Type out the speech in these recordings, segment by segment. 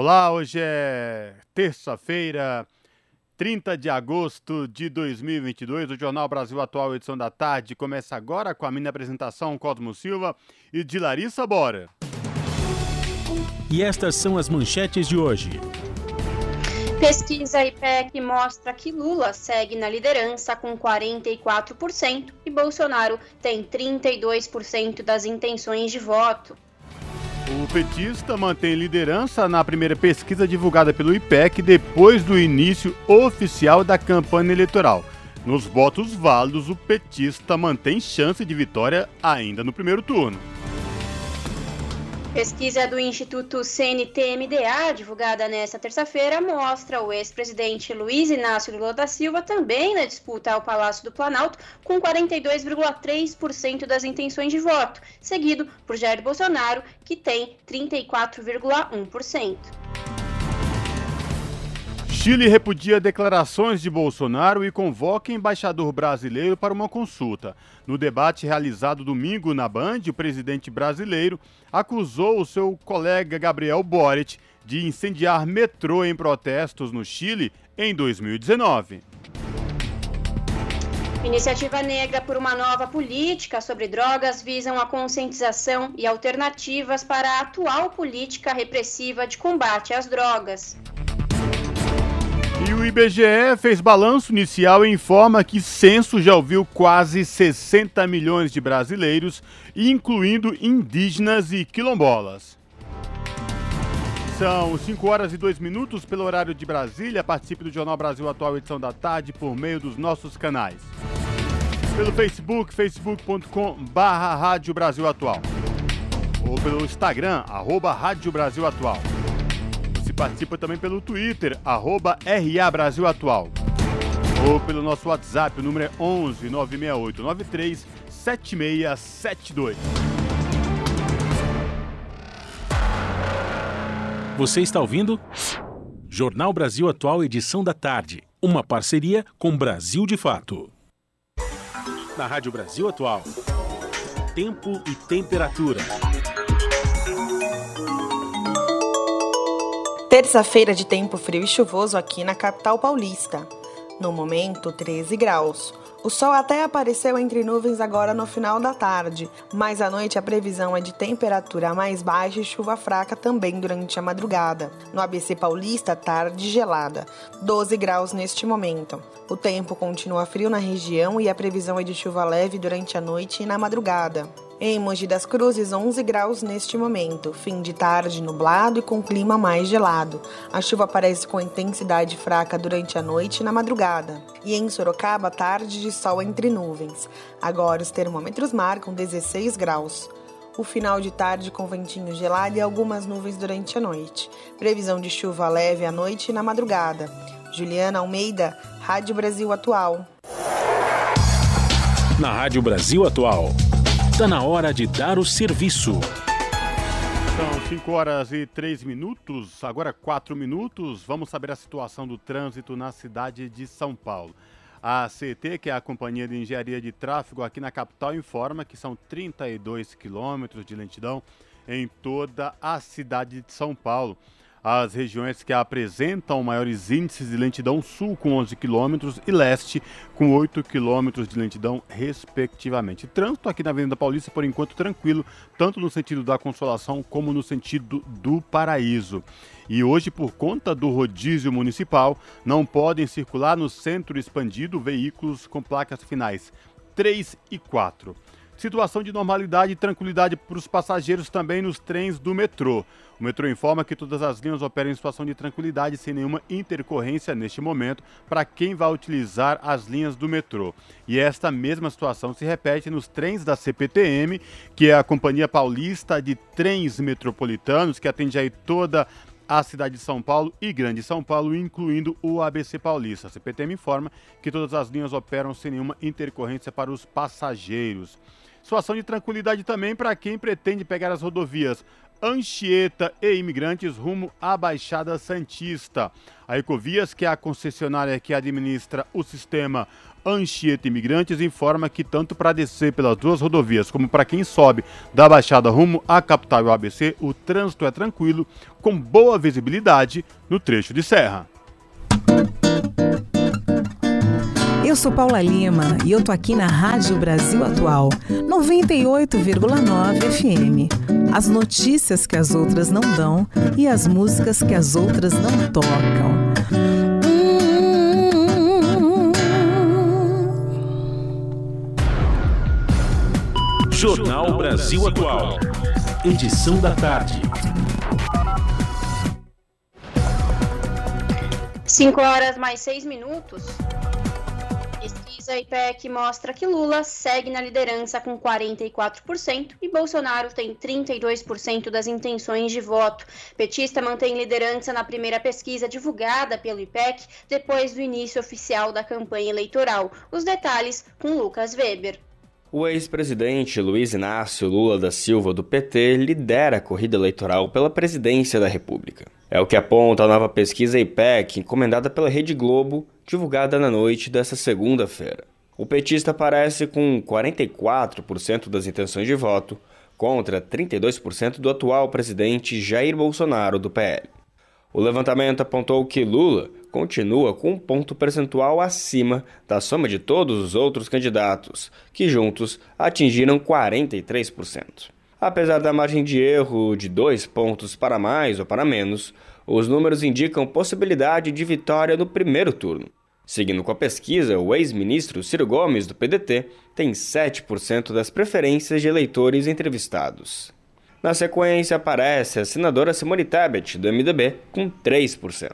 Olá, hoje é terça-feira, 30 de agosto de 2022. O Jornal Brasil Atual, edição da tarde, começa agora com a minha apresentação Cosmo Silva e de Larissa Bora. E estas são as manchetes de hoje. Pesquisa IPEC mostra que Lula segue na liderança com 44% e Bolsonaro tem 32% das intenções de voto. O petista mantém liderança na primeira pesquisa divulgada pelo IPEC depois do início oficial da campanha eleitoral. Nos votos válidos, o petista mantém chance de vitória ainda no primeiro turno. Pesquisa do Instituto CNT-MDA, divulgada nesta terça-feira, mostra o ex-presidente Luiz Inácio Lula da Silva também na disputa ao Palácio do Planalto, com 42,3% das intenções de voto, seguido por Jair Bolsonaro, que tem 34,1%. Chile repudia declarações de Bolsonaro e convoca embaixador brasileiro para uma consulta. No debate realizado domingo na Band, o presidente brasileiro acusou o seu colega Gabriel Boric de incendiar metrô em protestos no Chile em 2019. Iniciativa Negra por uma nova política sobre drogas visam a conscientização e alternativas para a atual política repressiva de combate às drogas. E o IBGE fez balanço inicial e informa que censo já ouviu quase 60 milhões de brasileiros, incluindo indígenas e quilombolas. São 5 horas e 2 minutos pelo horário de Brasília. Participe do Jornal Brasil Atual, edição da tarde, por meio dos nossos canais. Pelo Facebook, facebook.com barra Rádio Brasil Atual. Ou pelo Instagram, arroba Rádio Brasil Atual participa também pelo Twitter, arroba RA Brasil Atual. Ou pelo nosso WhatsApp, o número é 11 968 93 7672. Você está ouvindo? Jornal Brasil Atual, edição da tarde. Uma parceria com Brasil de Fato. Na Rádio Brasil Atual. Tempo e temperatura. Terça-feira de tempo frio e chuvoso aqui na capital paulista. No momento, 13 graus. O sol até apareceu entre nuvens agora no final da tarde, mas à noite a previsão é de temperatura mais baixa e chuva fraca também durante a madrugada. No ABC Paulista, tarde gelada, 12 graus neste momento. O tempo continua frio na região e a previsão é de chuva leve durante a noite e na madrugada. Em Mogi das Cruzes, 11 graus neste momento. Fim de tarde nublado e com clima mais gelado. A chuva aparece com intensidade fraca durante a noite e na madrugada. E em Sorocaba, tarde de sol entre nuvens. Agora os termômetros marcam 16 graus. O final de tarde com ventinho gelado e algumas nuvens durante a noite. Previsão de chuva leve à noite e na madrugada. Juliana Almeida, Rádio Brasil Atual. Na Rádio Brasil Atual. Está na hora de dar o serviço. São 5 horas e 3 minutos, agora 4 minutos. Vamos saber a situação do trânsito na cidade de São Paulo. A CT, que é a Companhia de Engenharia de Tráfego aqui na capital, informa que são 32 quilômetros de lentidão em toda a cidade de São Paulo. As regiões que apresentam maiores índices de lentidão sul com 11 km e leste com 8 km de lentidão, respectivamente. Trânsito aqui na Avenida Paulista, por enquanto, tranquilo, tanto no sentido da Consolação como no sentido do Paraíso. E hoje, por conta do rodízio municipal, não podem circular no centro expandido veículos com placas finais 3 e 4. Situação de normalidade e tranquilidade para os passageiros também nos trens do metrô. O metrô informa que todas as linhas operam em situação de tranquilidade sem nenhuma intercorrência neste momento para quem vai utilizar as linhas do metrô. E esta mesma situação se repete nos trens da CPTM, que é a Companhia Paulista de Trens Metropolitanos, que atende aí toda a cidade de São Paulo e Grande São Paulo, incluindo o ABC Paulista. A CPTM informa que todas as linhas operam sem nenhuma intercorrência para os passageiros. Situação de tranquilidade também para quem pretende pegar as rodovias Anchieta e imigrantes rumo à Baixada Santista. A Ecovias, que é a concessionária que administra o sistema Anchieta Imigrantes, informa que tanto para descer pelas duas rodovias como para quem sobe da Baixada rumo à capital e ABC, o trânsito é tranquilo, com boa visibilidade no trecho de serra. Eu sou Paula Lima e eu tô aqui na Rádio Brasil Atual, 98,9 FM. As notícias que as outras não dão e as músicas que as outras não tocam. Jornal Brasil Atual. Edição da tarde. 5 horas mais 6 minutos. Pesquisa IPEC mostra que Lula segue na liderança com 44% e Bolsonaro tem 32% das intenções de voto. Petista mantém liderança na primeira pesquisa divulgada pelo IPEC depois do início oficial da campanha eleitoral. Os detalhes com Lucas Weber. O ex-presidente Luiz Inácio Lula da Silva, do PT, lidera a corrida eleitoral pela presidência da República. É o que aponta a nova pesquisa IPEC, encomendada pela Rede Globo, divulgada na noite desta segunda-feira. O petista aparece com 44% das intenções de voto, contra 32% do atual presidente Jair Bolsonaro, do PL. O levantamento apontou que Lula continua com um ponto percentual acima da soma de todos os outros candidatos, que juntos atingiram 43%. Apesar da margem de erro de dois pontos para mais ou para menos, os números indicam possibilidade de vitória no primeiro turno. Seguindo com a pesquisa, o ex-ministro Ciro Gomes, do PDT, tem 7% das preferências de eleitores entrevistados. Na sequência, aparece a senadora Simone Tebet, do MDB, com 3%.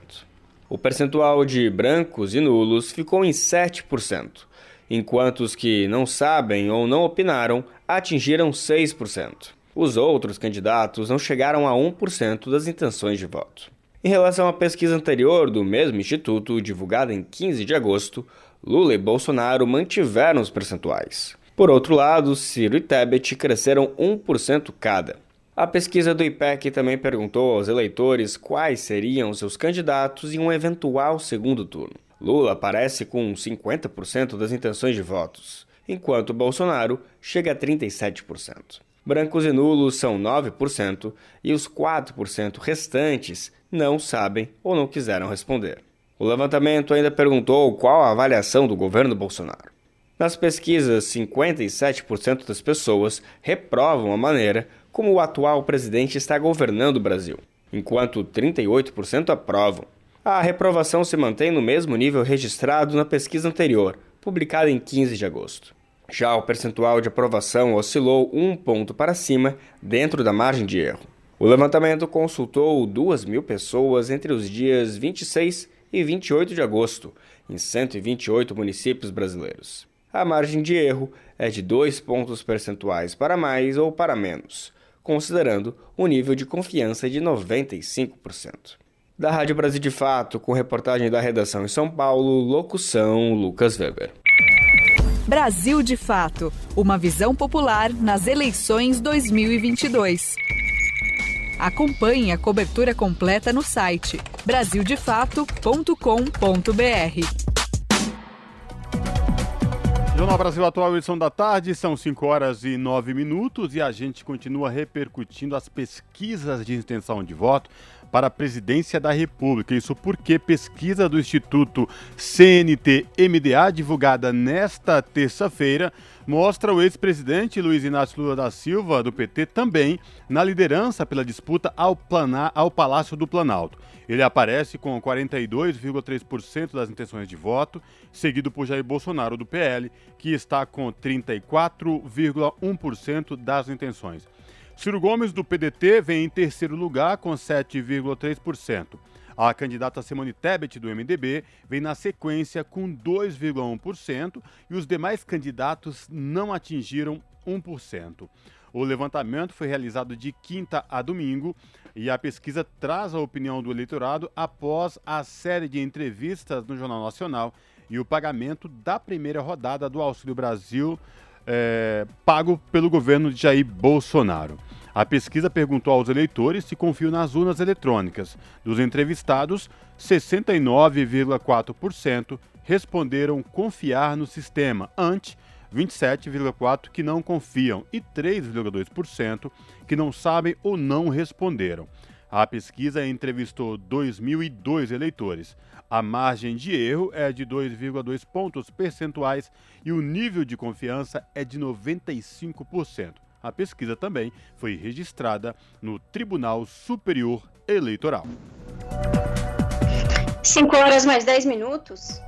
O percentual de brancos e nulos ficou em 7%, enquanto os que não sabem ou não opinaram atingiram 6%. Os outros candidatos não chegaram a 1% das intenções de voto. Em relação à pesquisa anterior do mesmo instituto, divulgada em 15 de agosto, Lula e Bolsonaro mantiveram os percentuais. Por outro lado, Ciro e Tebet cresceram 1% cada. A pesquisa do IPEC também perguntou aos eleitores quais seriam seus candidatos em um eventual segundo turno. Lula aparece com 50% das intenções de votos, enquanto Bolsonaro chega a 37%. Brancos e nulos são 9% e os 4% restantes não sabem ou não quiseram responder. O levantamento ainda perguntou qual a avaliação do governo Bolsonaro. Nas pesquisas, 57% das pessoas reprovam a maneira como o atual presidente está governando o Brasil, enquanto 38% aprovam. A reprovação se mantém no mesmo nível registrado na pesquisa anterior, publicada em 15 de agosto. Já o percentual de aprovação oscilou um ponto para cima, dentro da margem de erro. O levantamento consultou 2 mil pessoas entre os dias 26 e 28 de agosto, em 128 municípios brasileiros. A margem de erro é de 2 pontos percentuais para mais ou para menos considerando um nível de confiança de 95%. Da Rádio Brasil de Fato, com reportagem da redação em São Paulo, locução Lucas Weber. Brasil de Fato Uma visão popular nas eleições 2022. Acompanhe a cobertura completa no site brasildefato.com.br. Jornal Brasil Atual, edição da tarde, são 5 horas e 9 minutos e a gente continua repercutindo as pesquisas de intenção de voto para a presidência da República. Isso porque pesquisa do Instituto CNT-MDA, divulgada nesta terça-feira, mostra o ex-presidente Luiz Inácio Lula da Silva, do PT, também na liderança pela disputa ao, planar, ao Palácio do Planalto. Ele aparece com 42,3% das intenções de voto, seguido por Jair Bolsonaro, do PL, que está com 34,1% das intenções. Ciro Gomes, do PDT, vem em terceiro lugar com 7,3%. A candidata Simone Tebet, do MDB, vem na sequência com 2,1% e os demais candidatos não atingiram 1%. O levantamento foi realizado de quinta a domingo e a pesquisa traz a opinião do eleitorado após a série de entrevistas no Jornal Nacional e o pagamento da primeira rodada do Auxílio Brasil é, pago pelo governo de Jair Bolsonaro. A pesquisa perguntou aos eleitores se confiam nas urnas eletrônicas. Dos entrevistados, 69,4% responderam confiar no sistema, ante 27,4% que não confiam e 3,2% que não sabem ou não responderam. A pesquisa entrevistou 2.002 eleitores. A margem de erro é de 2,2 pontos percentuais e o nível de confiança é de 95%. A pesquisa também foi registrada no Tribunal Superior Eleitoral. 5 horas mais 10 minutos.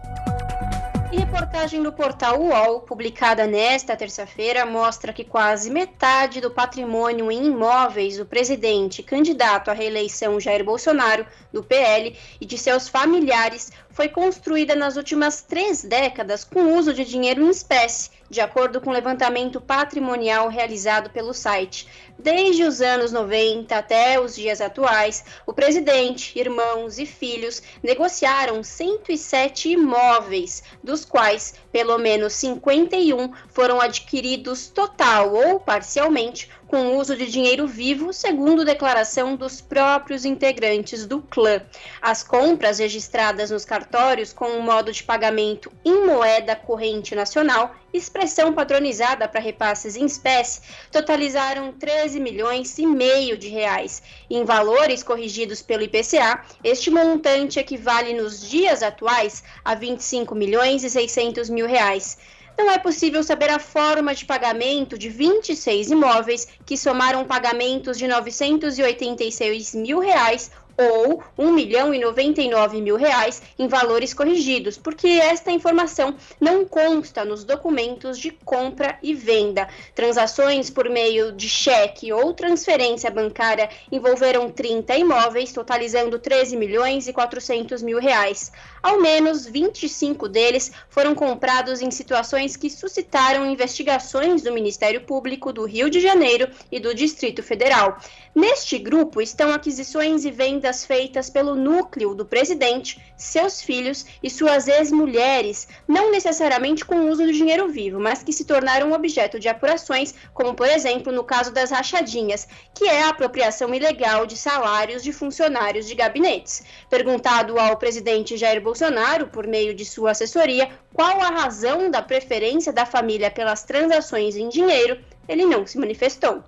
E reportagem do portal UOL, publicada nesta terça-feira, mostra que quase metade do patrimônio em imóveis do presidente candidato à reeleição Jair Bolsonaro, do PL, e de seus familiares foi construída nas últimas três décadas com uso de dinheiro em espécie, de acordo com o levantamento patrimonial realizado pelo site. Desde os anos 90 até os dias atuais, o presidente, irmãos e filhos negociaram 107 imóveis, dos quais pelo menos 51 foram adquiridos total ou parcialmente com uso de dinheiro vivo, segundo declaração dos próprios integrantes do clã. As compras registradas nos cartórios com um modo de pagamento em moeda corrente nacional, expressão padronizada para repasses em espécie, totalizaram 13 milhões e meio de reais. Em valores corrigidos pelo IPCA, este montante equivale nos dias atuais a 25 milhões e 600 mil reais não é possível saber a forma de pagamento de 26 imóveis que somaram pagamentos de 986 mil reais ou 1 milhão e 99 mil reais em valores corrigidos, porque esta informação não consta nos documentos de compra e venda. Transações por meio de cheque ou transferência bancária envolveram 30 imóveis, totalizando 13 milhões e 400 mil reais. Ao menos 25 deles foram comprados em situações que suscitaram investigações do Ministério Público do Rio de Janeiro e do Distrito Federal. Neste grupo estão aquisições e vendas feitas pelo núcleo do presidente, seus filhos e suas ex-mulheres, não necessariamente com uso do dinheiro vivo, mas que se tornaram objeto de apurações, como por exemplo no caso das rachadinhas, que é a apropriação ilegal de salários de funcionários de gabinetes. Perguntado ao presidente Jair Bolsonaro, por meio de sua assessoria, qual a razão da preferência da família pelas transações em dinheiro, ele não se manifestou.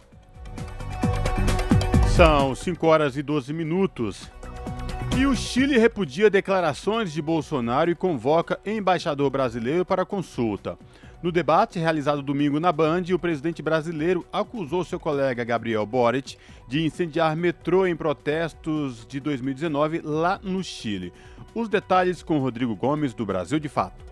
São 5 horas e 12 minutos. E o Chile repudia declarações de Bolsonaro e convoca embaixador brasileiro para consulta. No debate realizado domingo na Band, o presidente brasileiro acusou seu colega Gabriel Boric de incendiar metrô em protestos de 2019 lá no Chile. Os detalhes com Rodrigo Gomes, do Brasil de Fato.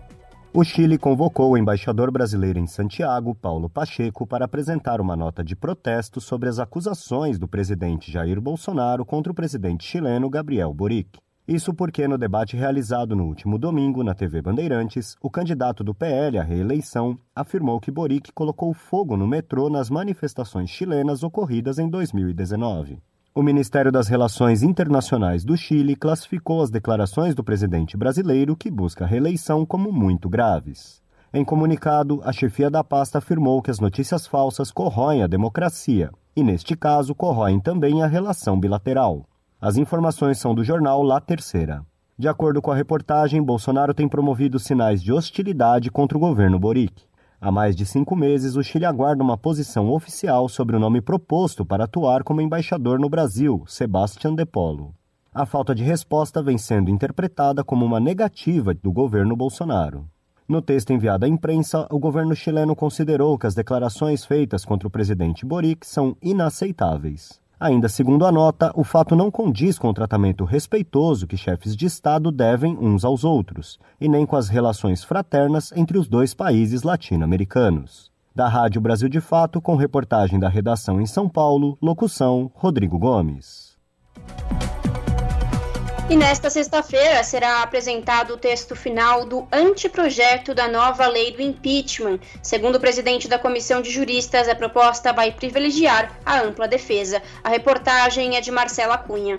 O Chile convocou o embaixador brasileiro em Santiago, Paulo Pacheco, para apresentar uma nota de protesto sobre as acusações do presidente Jair Bolsonaro contra o presidente chileno Gabriel Boric. Isso porque, no debate realizado no último domingo na TV Bandeirantes, o candidato do PL à reeleição afirmou que Boric colocou fogo no metrô nas manifestações chilenas ocorridas em 2019. O Ministério das Relações Internacionais do Chile classificou as declarações do presidente brasileiro que busca reeleição como muito graves. Em comunicado, a chefia da pasta afirmou que as notícias falsas corroem a democracia e, neste caso, corroem também a relação bilateral. As informações são do jornal La Terceira. De acordo com a reportagem, Bolsonaro tem promovido sinais de hostilidade contra o governo Boric. Há mais de cinco meses, o Chile aguarda uma posição oficial sobre o nome proposto para atuar como embaixador no Brasil, Sebastián de Polo. A falta de resposta vem sendo interpretada como uma negativa do governo Bolsonaro. No texto enviado à imprensa, o governo chileno considerou que as declarações feitas contra o presidente Boric são inaceitáveis. Ainda segundo a nota, o fato não condiz com o tratamento respeitoso que chefes de Estado devem uns aos outros, e nem com as relações fraternas entre os dois países latino-americanos. Da Rádio Brasil de Fato, com reportagem da redação em São Paulo, locução Rodrigo Gomes. E nesta sexta-feira será apresentado o texto final do anteprojeto da nova lei do impeachment. Segundo o presidente da comissão de juristas, a proposta vai privilegiar a ampla defesa. A reportagem é de Marcela Cunha.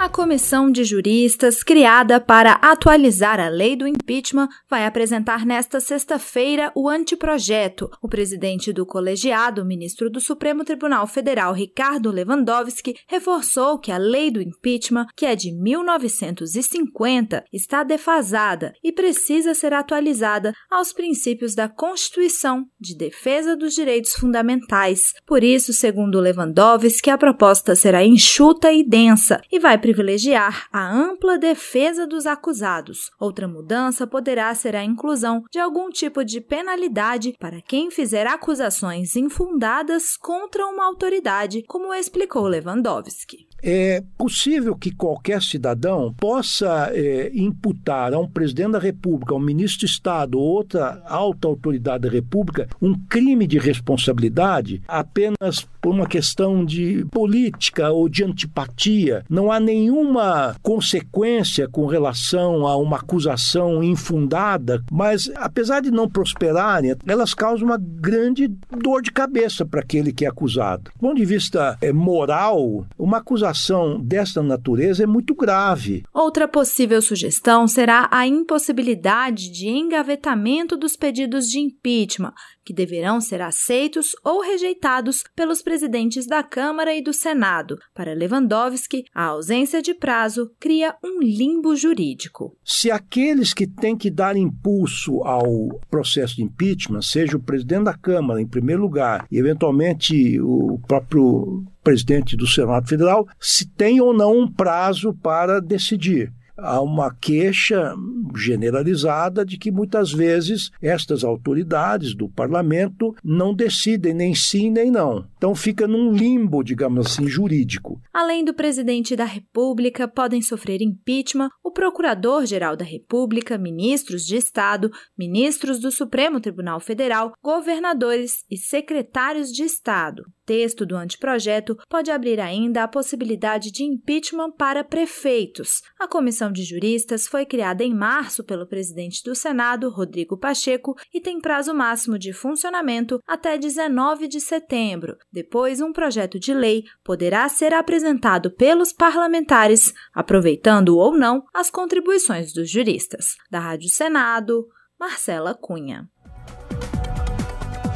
A comissão de juristas, criada para atualizar a lei do impeachment, vai apresentar nesta sexta-feira o anteprojeto. O presidente do colegiado, ministro do Supremo Tribunal Federal, Ricardo Lewandowski, reforçou que a lei do impeachment, que é de 1950, está defasada e precisa ser atualizada aos princípios da Constituição de defesa dos direitos fundamentais. Por isso, segundo Lewandowski, a proposta será enxuta e densa e vai privilegiar a ampla defesa dos acusados. Outra mudança poderá ser a inclusão de algum tipo de penalidade para quem fizer acusações infundadas contra uma autoridade, como explicou Lewandowski. É possível que qualquer cidadão possa é, imputar a um presidente da República, a um ministro de Estado ou outra alta autoridade da República um crime de responsabilidade apenas por uma questão de política ou de antipatia. Não há nenhuma consequência com relação a uma acusação infundada, mas apesar de não prosperarem, elas causam uma grande dor de cabeça para aquele que é acusado. Do ponto de vista é, moral, uma acusação desta natureza é muito grave. Outra possível sugestão será a impossibilidade de engavetamento dos pedidos de impeachment, que deverão ser aceitos ou rejeitados pelos presidentes da Câmara e do Senado. Para Lewandowski, a ausência de prazo cria um limbo jurídico. Se aqueles que têm que dar impulso ao processo de impeachment, seja o presidente da Câmara, em primeiro lugar, e eventualmente o próprio presidente do Senado Federal, se tem ou não um prazo para decidir há uma queixa generalizada de que muitas vezes estas autoridades do parlamento não decidem nem sim nem não. Então fica num limbo, digamos assim, jurídico. Além do presidente da República, podem sofrer impeachment o procurador-geral da República, ministros de Estado, ministros do Supremo Tribunal Federal, governadores e secretários de Estado texto do anteprojeto pode abrir ainda a possibilidade de impeachment para prefeitos. A comissão de juristas foi criada em março pelo presidente do Senado, Rodrigo Pacheco, e tem prazo máximo de funcionamento até 19 de setembro. Depois, um projeto de lei poderá ser apresentado pelos parlamentares, aproveitando ou não as contribuições dos juristas. Da Rádio Senado, Marcela Cunha.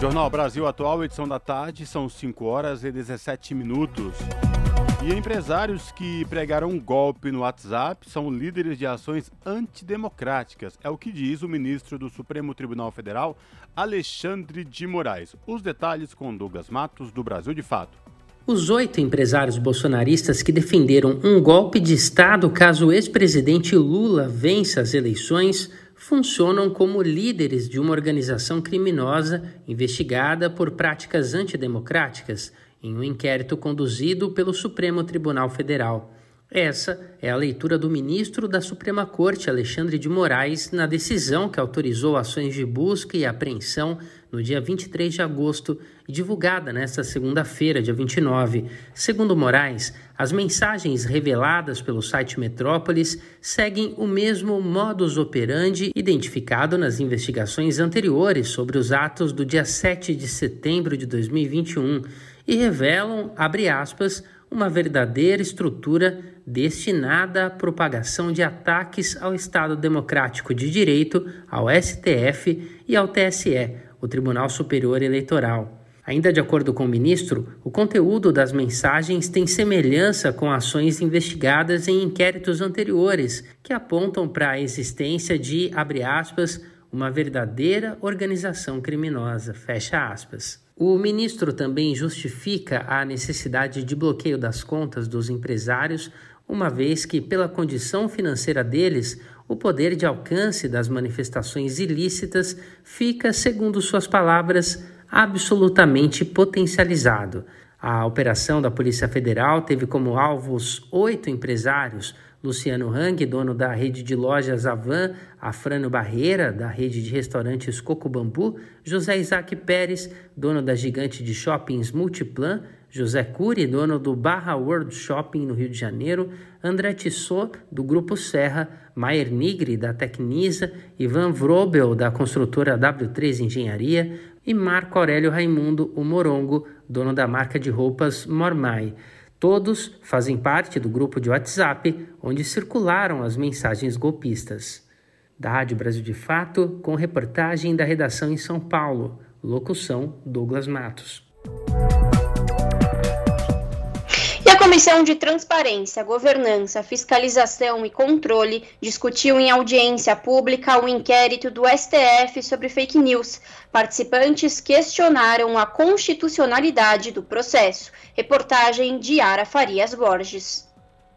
Jornal Brasil Atual, edição da tarde, são 5 horas e 17 minutos. E empresários que pregaram um golpe no WhatsApp são líderes de ações antidemocráticas, é o que diz o ministro do Supremo Tribunal Federal, Alexandre de Moraes. Os detalhes com Douglas Matos, do Brasil de Fato. Os oito empresários bolsonaristas que defenderam um golpe de Estado caso o ex-presidente Lula vença as eleições funcionam como líderes de uma organização criminosa investigada por práticas antidemocráticas em um inquérito conduzido pelo Supremo Tribunal Federal. Essa é a leitura do ministro da Suprema Corte, Alexandre de Moraes, na decisão que autorizou ações de busca e apreensão no dia 23 de agosto divulgada nesta segunda-feira, dia 29. Segundo Moraes, as mensagens reveladas pelo site Metrópolis seguem o mesmo modus operandi identificado nas investigações anteriores sobre os atos do dia 7 de setembro de 2021 e revelam, abre aspas, uma verdadeira estrutura destinada à propagação de ataques ao Estado Democrático de Direito, ao STF e ao TSE, o Tribunal Superior Eleitoral. Ainda de acordo com o ministro, o conteúdo das mensagens tem semelhança com ações investigadas em inquéritos anteriores, que apontam para a existência de, abre aspas, uma verdadeira organização criminosa, fecha aspas. O ministro também justifica a necessidade de bloqueio das contas dos empresários, uma vez que, pela condição financeira deles, o poder de alcance das manifestações ilícitas fica, segundo suas palavras, absolutamente potencializado. A operação da Polícia Federal teve como alvos oito empresários, Luciano Hang, dono da rede de lojas Avan, Afrano Barreira, da rede de restaurantes Coco Bambu, José Isaac Pérez, dono da gigante de shoppings Multiplan, José Cury, dono do Barra World Shopping no Rio de Janeiro, André Tissot, do Grupo Serra, Maier Nigri, da Tecnisa, Ivan Vrobel, da construtora W3 Engenharia e Marco Aurélio Raimundo, o Morongo, dono da marca de roupas Mormai. Todos fazem parte do grupo de WhatsApp onde circularam as mensagens golpistas. Da Rádio Brasil de Fato, com reportagem da redação em São Paulo. Locução Douglas Matos. Comissão de Transparência, Governança, Fiscalização e Controle discutiu em audiência pública o inquérito do STF sobre fake news. Participantes questionaram a constitucionalidade do processo. Reportagem de Ara Farias Borges.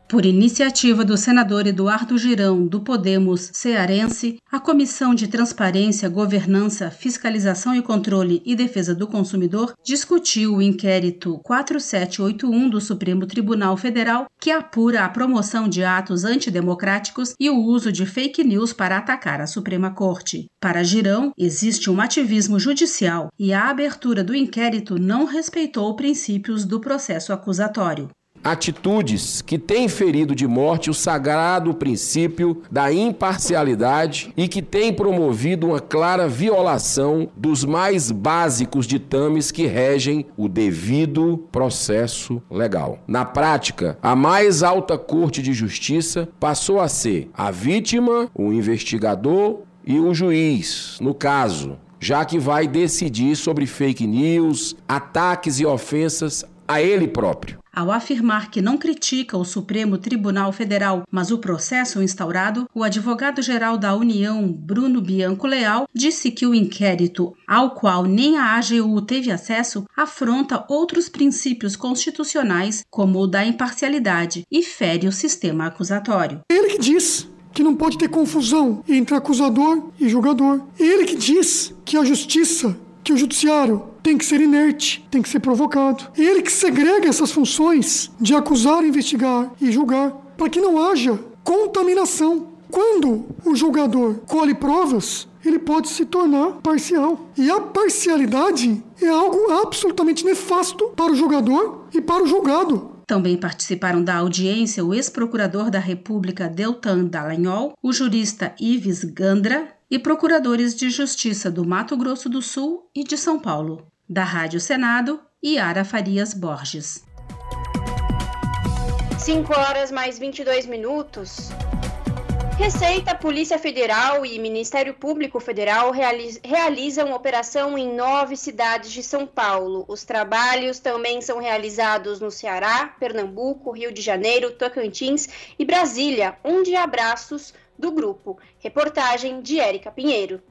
Por iniciativa do senador Eduardo Girão, do Podemos Cearense, a Comissão de Transparência, Governança, Fiscalização e Controle e Defesa do Consumidor discutiu o inquérito 4781 do Supremo Tribunal Federal, que apura a promoção de atos antidemocráticos e o uso de fake news para atacar a Suprema Corte. Para Girão, existe um ativismo judicial e a abertura do inquérito não respeitou princípios do processo acusatório atitudes que têm ferido de morte o sagrado princípio da imparcialidade e que têm promovido uma clara violação dos mais básicos ditames que regem o devido processo legal. Na prática, a mais alta corte de justiça passou a ser a vítima, o investigador e o juiz, no caso, já que vai decidir sobre fake news, ataques e ofensas a ele próprio. Ao afirmar que não critica o Supremo Tribunal Federal, mas o processo instaurado, o advogado-geral da União, Bruno Bianco Leal, disse que o inquérito, ao qual nem a AGU teve acesso, afronta outros princípios constitucionais, como o da imparcialidade, e fere o sistema acusatório. Ele que diz que não pode ter confusão entre acusador e julgador. Ele que diz que a justiça, que o judiciário tem que ser inerte, tem que ser provocado. Ele que segrega essas funções de acusar, investigar e julgar, para que não haja contaminação. Quando o julgador colhe provas, ele pode se tornar parcial. E a parcialidade é algo absolutamente nefasto para o julgador e para o julgado. Também participaram da audiência o ex-procurador da República Deltan Dallagnol, o jurista Ives Gandra e procuradores de justiça do Mato Grosso do Sul e de São Paulo. Da Rádio Senado, Yara Farias Borges. 5 horas mais 22 minutos. Receita, Polícia Federal e Ministério Público Federal realizam operação em nove cidades de São Paulo. Os trabalhos também são realizados no Ceará, Pernambuco, Rio de Janeiro, Tocantins e Brasília, onde há braços do grupo. Reportagem de Érica Pinheiro.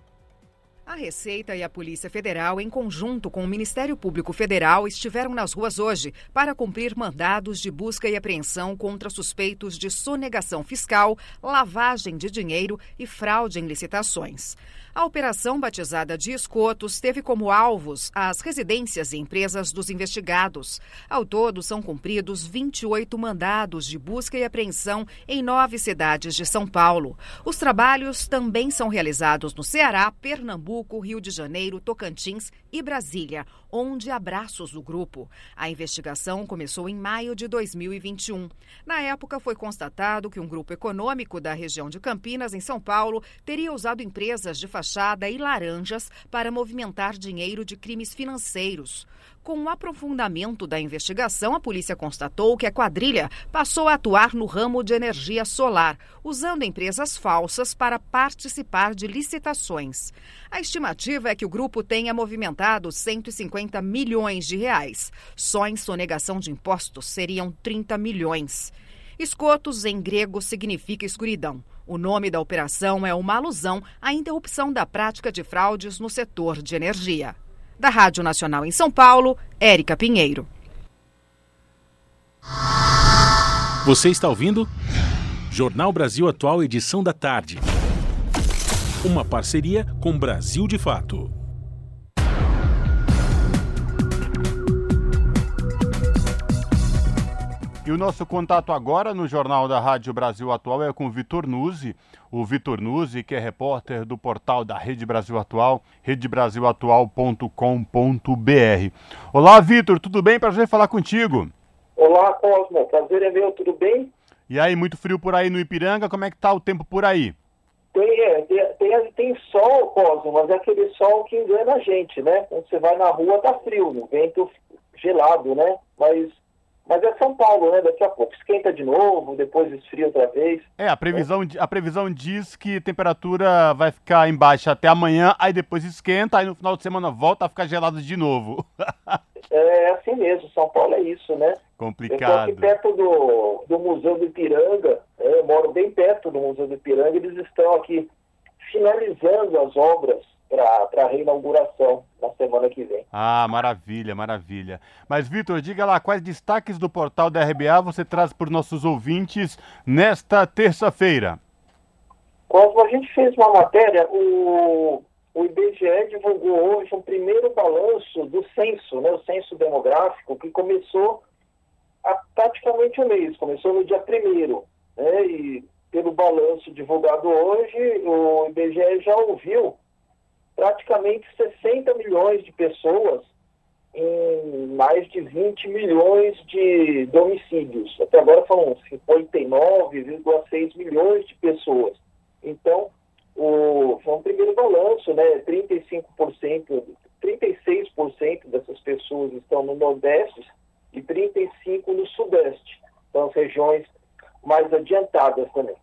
A Receita e a Polícia Federal, em conjunto com o Ministério Público Federal, estiveram nas ruas hoje para cumprir mandados de busca e apreensão contra suspeitos de sonegação fiscal, lavagem de dinheiro e fraude em licitações. A operação batizada de Escotos teve como alvos as residências e empresas dos investigados. Ao todo, são cumpridos 28 mandados de busca e apreensão em nove cidades de São Paulo. Os trabalhos também são realizados no Ceará, Pernambuco, Rio de Janeiro, Tocantins e Brasília, onde há braços do grupo. A investigação começou em maio de 2021. Na época, foi constatado que um grupo econômico da região de Campinas, em São Paulo, teria usado empresas de fachada e laranjas para movimentar dinheiro de crimes financeiros. Com o aprofundamento da investigação, a polícia constatou que a quadrilha passou a atuar no ramo de energia solar, usando empresas falsas para participar de licitações. A estimativa é que o grupo tenha movimentado 150 milhões de reais. Só em sonegação de impostos seriam 30 milhões. Escotos, em grego, significa escuridão. O nome da operação é uma alusão à interrupção da prática de fraudes no setor de energia. Da Rádio Nacional em São Paulo, Érica Pinheiro. Você está ouvindo? Jornal Brasil Atual, edição da tarde. Uma parceria com Brasil de Fato. E o nosso contato agora no Jornal da Rádio Brasil Atual é com o Vitor Nuzzi. O Vitor Nuzzi, que é repórter do portal da Rede Brasil Atual, redebrasilatual.com.br. Olá, Vitor, tudo bem? Prazer falar contigo. Olá, Cosmo. Prazer é meu, tudo bem? E aí, muito frio por aí no Ipiranga, como é que tá o tempo por aí? Tem, é, tem, tem, sol, Cosmo, mas é aquele sol que engana a gente, né? Quando você vai na rua tá frio, no vento gelado, né? Mas mas é São Paulo, né? Daqui a pouco esquenta de novo, depois esfria outra vez. É, a previsão, é. a previsão diz que a temperatura vai ficar embaixo até amanhã, aí depois esquenta, aí no final de semana volta a ficar gelado de novo. é assim mesmo, São Paulo é isso, né? Complicado. Eu aqui perto do, do Museu do Ipiranga, né? eu moro bem perto do Museu do Ipiranga, eles estão aqui finalizando as obras para a reinauguração na semana que vem. Ah, maravilha, maravilha. Mas, Vitor, diga lá, quais destaques do portal da RBA você traz para os nossos ouvintes nesta terça-feira? Quando a gente fez uma matéria, o, o IBGE divulgou hoje um primeiro balanço do censo, né, o censo demográfico, que começou há praticamente um mês, começou no dia primeiro, né, e pelo balanço divulgado hoje, o IBGE já ouviu praticamente 60 milhões de pessoas em mais de 20 milhões de domicílios. Até agora foram 59,6 milhões de pessoas. Então, o, foi um primeiro balanço, né? 35%, 36% dessas pessoas estão no Nordeste e 35% no Sudeste. São as regiões mais adiantadas também.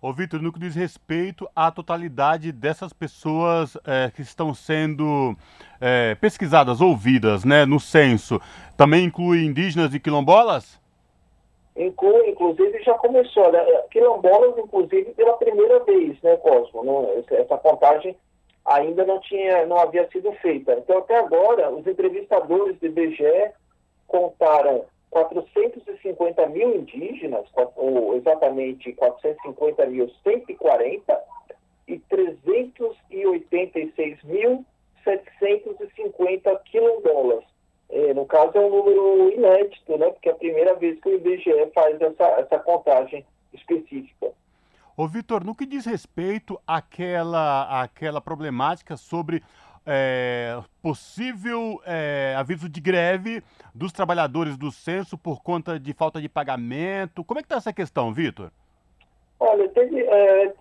Ô, Vitor, no que diz respeito à totalidade dessas pessoas é, que estão sendo é, pesquisadas, ouvidas, né, no censo, também inclui indígenas e quilombolas? Inclui, inclusive já começou, né? quilombolas, inclusive, pela primeira vez, né, Cosmo? Não, essa contagem ainda não tinha, não havia sido feita. Então, até agora, os entrevistadores do IBGE contaram 450 mil indígenas, ou exatamente 450.140, e 386.750 quilombolas. É, no caso, é um número inédito, né? Porque é a primeira vez que o IBGE faz essa, essa contagem específica. Ô, Vitor, no que diz respeito àquela, àquela problemática sobre é, possível é, aviso de greve dos trabalhadores do censo por conta de falta de pagamento. Como é que está essa questão, Vitor? Olha, teve, é,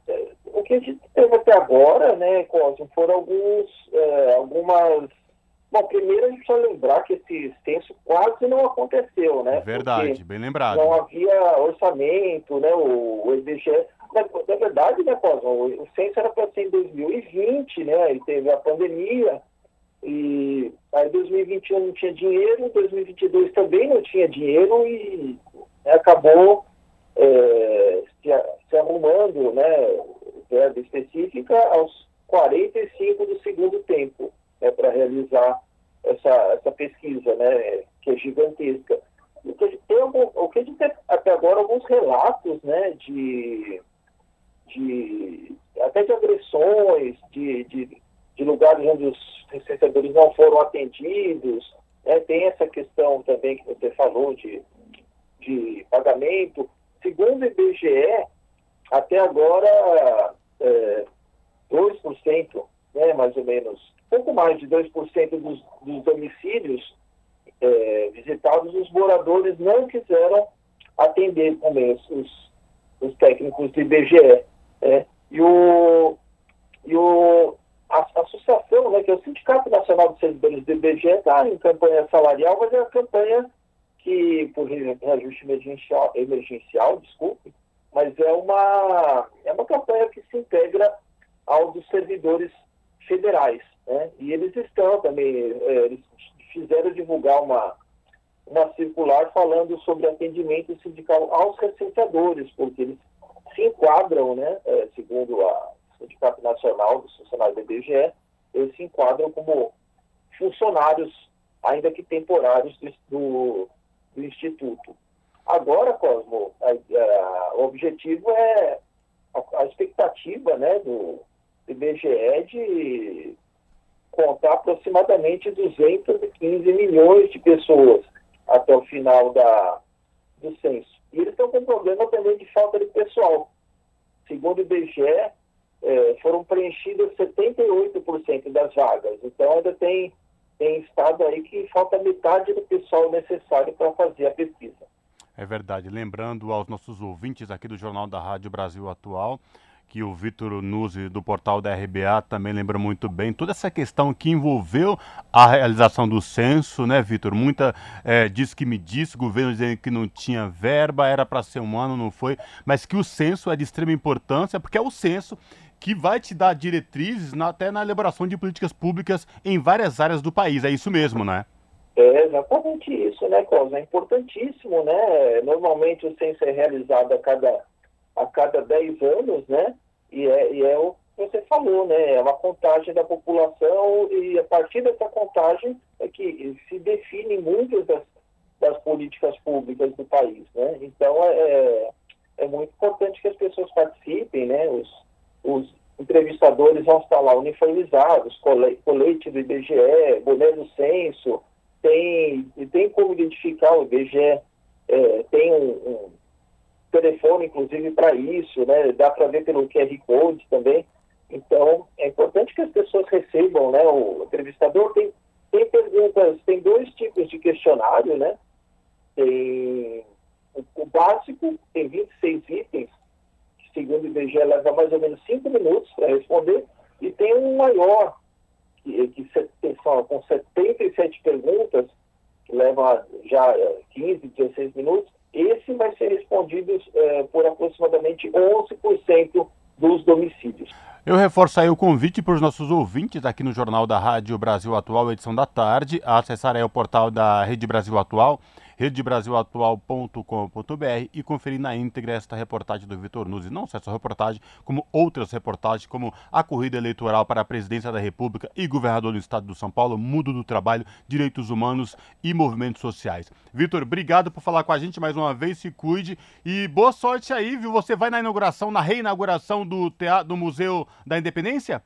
o que a gente teve até agora, né, Cosmo, foram alguns, é, algumas... Bom, primeiro a gente precisa lembrar que esse censo quase não aconteceu, né? Verdade, bem lembrado. Não havia orçamento, né? O, o IBGE na, verdade, né, Cosmo, o censo era para ser em 2020, né? E teve a pandemia, e aí 2021 não tinha dinheiro, 2022 também não tinha dinheiro e né, acabou é, se, se, arrumando, né, verba específica aos 45 do segundo tempo, né, para realizar essa, essa pesquisa, né, que é gigantesca. O que a gente tem, o que a gente tem até agora alguns relatos, né, de de até de agressões, de, de, de lugares onde os recebedores não foram atendidos. Né? Tem essa questão também que você falou de, de pagamento. Segundo o IBGE, até agora, é, 2%, né, mais ou menos, pouco mais de 2% dos, dos domicílios é, visitados, os moradores não quiseram atender também os, os técnicos do IBGE. É, e o, e o, a, a, associação, né, que é o Sindicato Nacional de Servidores do IBGE, está em campanha salarial, mas é uma campanha que, por reajuste emergencial, emergencial, desculpe, mas é uma, é uma campanha que se integra ao dos servidores federais. Né? E eles estão também, é, eles fizeram divulgar uma, uma circular falando sobre atendimento sindical aos recenseadores, porque eles se enquadram, né, é, segundo a Sindicato Nacional dos Funcionários do IBGE, eles se enquadram como funcionários, ainda que temporários, do, do Instituto. Agora, Cosmo, a, a, o objetivo é a, a expectativa né, do IBGE de contar aproximadamente 215 milhões de pessoas até o final da, do censo. E eles estão com problema também de falta de pessoal. Segundo o IBGE, é, foram preenchidas 78% das vagas. Então ainda tem, tem estado aí que falta metade do pessoal necessário para fazer a pesquisa. É verdade. Lembrando aos nossos ouvintes aqui do Jornal da Rádio Brasil Atual que o Vitor Nuzzi do portal da RBA também lembra muito bem, toda essa questão que envolveu a realização do censo, né, Vitor? Muita é, diz que me disse, governo dizendo que não tinha verba, era para ser um ano, não foi, mas que o censo é de extrema importância, porque é o censo que vai te dar diretrizes na, até na elaboração de políticas públicas em várias áreas do país. É isso mesmo, né? É exatamente isso, né, Cláudio? É importantíssimo, né? Normalmente o censo é realizado a cada a cada 10 anos, né? E é, e é o que você falou, né? É uma contagem da população e a partir dessa contagem é que se definem muitas das, das políticas públicas do país, né? Então é, é, é muito importante que as pessoas participem, né? Os, os entrevistadores vão estar lá uniformizados, colete do IBGE, boné do censo, tem, tem como identificar o IBGE, é, tem um, um telefone, inclusive, para isso, né? Dá para ver pelo QR Code também. Então, é importante que as pessoas recebam, né? O entrevistador tem, tem perguntas, tem dois tipos de questionário, né? Tem o, o básico, tem 26 itens, que segundo o IBGE leva mais ou menos 5 minutos para responder, e tem um maior, que, que são com 77 perguntas, que leva já 15, eh, 16 minutos, esse vai ser respondido é, por aproximadamente 11% dos domicílios. Eu reforço aí o convite para os nossos ouvintes aqui no Jornal da Rádio Brasil Atual, edição da tarde, a acessar aí o portal da Rede Brasil Atual redebrasilatual.com.br e conferir na íntegra esta reportagem do Vitor Nuzzi. Não só essa reportagem, como outras reportagens, como a corrida eleitoral para a presidência da República e governador do estado do São Paulo, mudo do trabalho, direitos humanos e movimentos sociais. Vitor, obrigado por falar com a gente mais uma vez, se cuide e boa sorte aí, viu? Você vai na inauguração, na reinauguração do, teatro, do Museu da Independência?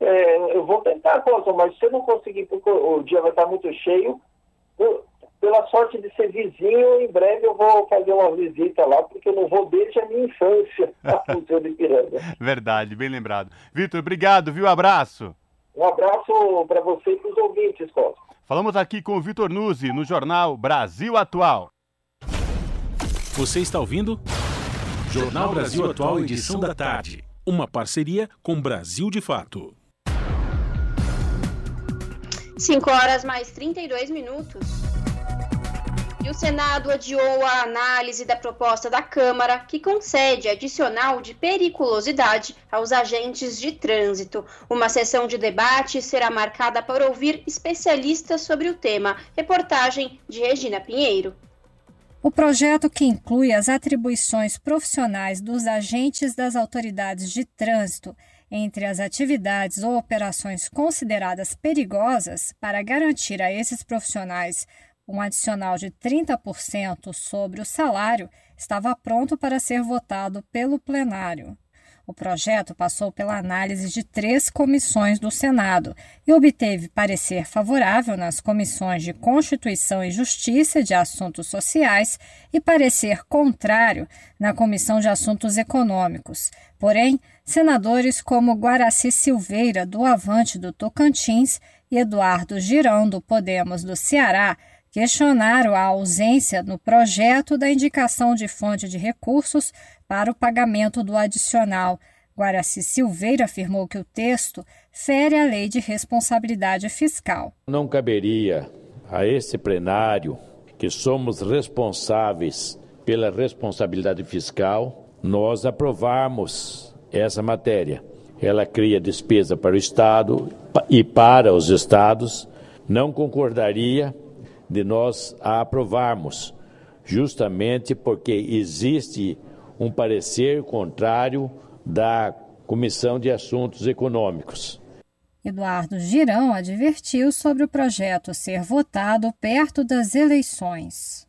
É, eu vou tentar, mas se eu não conseguir, porque o dia vai estar muito cheio, pela sorte de ser vizinho, em breve eu vou fazer uma visita lá, porque eu não vou desde a minha infância ao Museu de Ipiranga. Verdade, bem lembrado. Vitor, obrigado, viu? Abraço. Um abraço para você e para os ouvintes, Costa. Falamos aqui com o Vitor Nuzzi, no jornal Brasil Atual. Você está ouvindo? Jornal Brasil Atual, edição da tarde. Uma parceria com Brasil de Fato. 5 horas mais 32 minutos. E o Senado adiou a análise da proposta da Câmara que concede adicional de periculosidade aos agentes de trânsito. Uma sessão de debate será marcada para ouvir especialistas sobre o tema. Reportagem de Regina Pinheiro. O projeto, que inclui as atribuições profissionais dos agentes das autoridades de trânsito entre as atividades ou operações consideradas perigosas para garantir a esses profissionais um adicional de 30% sobre o salário estava pronto para ser votado pelo plenário. O projeto passou pela análise de três comissões do Senado e obteve parecer favorável nas comissões de Constituição e Justiça de Assuntos Sociais e parecer contrário na Comissão de Assuntos Econômicos. Porém, senadores como Guaraci Silveira, do Avante do Tocantins, e Eduardo Girão, do Podemos do Ceará, questionaram a ausência no projeto da indicação de fonte de recursos para o pagamento do adicional. Guaraci Silveira afirmou que o texto fere a lei de responsabilidade fiscal. Não caberia a esse plenário, que somos responsáveis pela responsabilidade fiscal, nós aprovarmos essa matéria. Ela cria despesa para o Estado e para os estados. Não concordaria de nós a aprovarmos, justamente porque existe um parecer contrário da Comissão de Assuntos Econômicos. Eduardo Girão advertiu sobre o projeto ser votado perto das eleições.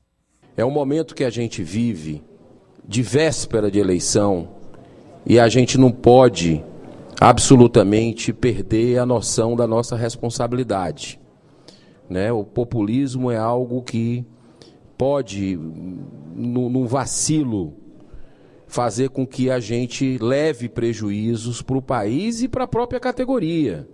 É um momento que a gente vive de véspera de eleição e a gente não pode absolutamente perder a noção da nossa responsabilidade. Né? O populismo é algo que pode, num vacilo, fazer com que a gente leve prejuízos para o país e para a própria categoria,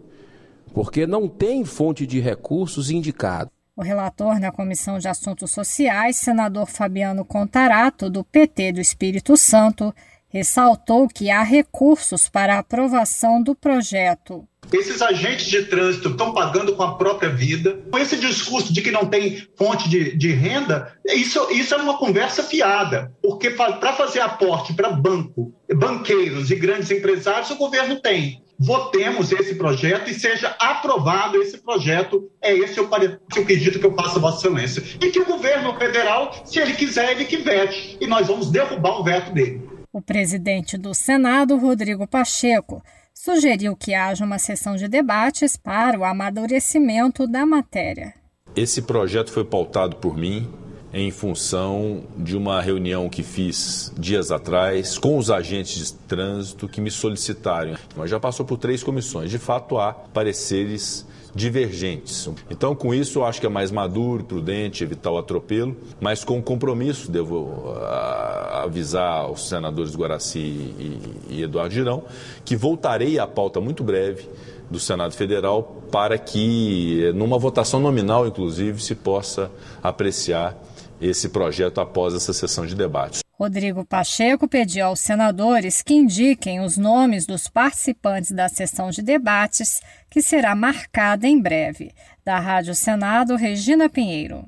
porque não tem fonte de recursos indicada. O relator na Comissão de Assuntos Sociais, senador Fabiano Contarato, do PT do Espírito Santo, ressaltou que há recursos para a aprovação do projeto. Esses agentes de trânsito estão pagando com a própria vida. Com esse discurso de que não tem fonte de, de renda, isso, isso é uma conversa fiada. Porque para fazer aporte para banco, banqueiros e grandes empresários, o governo tem. Votemos esse projeto e seja aprovado esse projeto. É esse o, o pedido que eu faço a Vossa Excelência. E que o governo federal, se ele quiser, ele que vete. E nós vamos derrubar o veto dele. O presidente do Senado, Rodrigo Pacheco, sugeriu que haja uma sessão de debates para o amadurecimento da matéria. Esse projeto foi pautado por mim em função de uma reunião que fiz dias atrás com os agentes de trânsito que me solicitaram. Mas já passou por três comissões. De fato, há pareceres divergentes. Então, com isso, eu acho que é mais maduro, prudente, evitar o atropelo, mas com compromisso, devo uh, avisar aos senadores Guaraci e Eduardo Girão, que voltarei à pauta muito breve do Senado Federal para que, numa votação nominal, inclusive, se possa apreciar esse projeto após essa sessão de debates. Rodrigo Pacheco pediu aos senadores que indiquem os nomes dos participantes da sessão de debates, que será marcada em breve. Da Rádio Senado, Regina Pinheiro.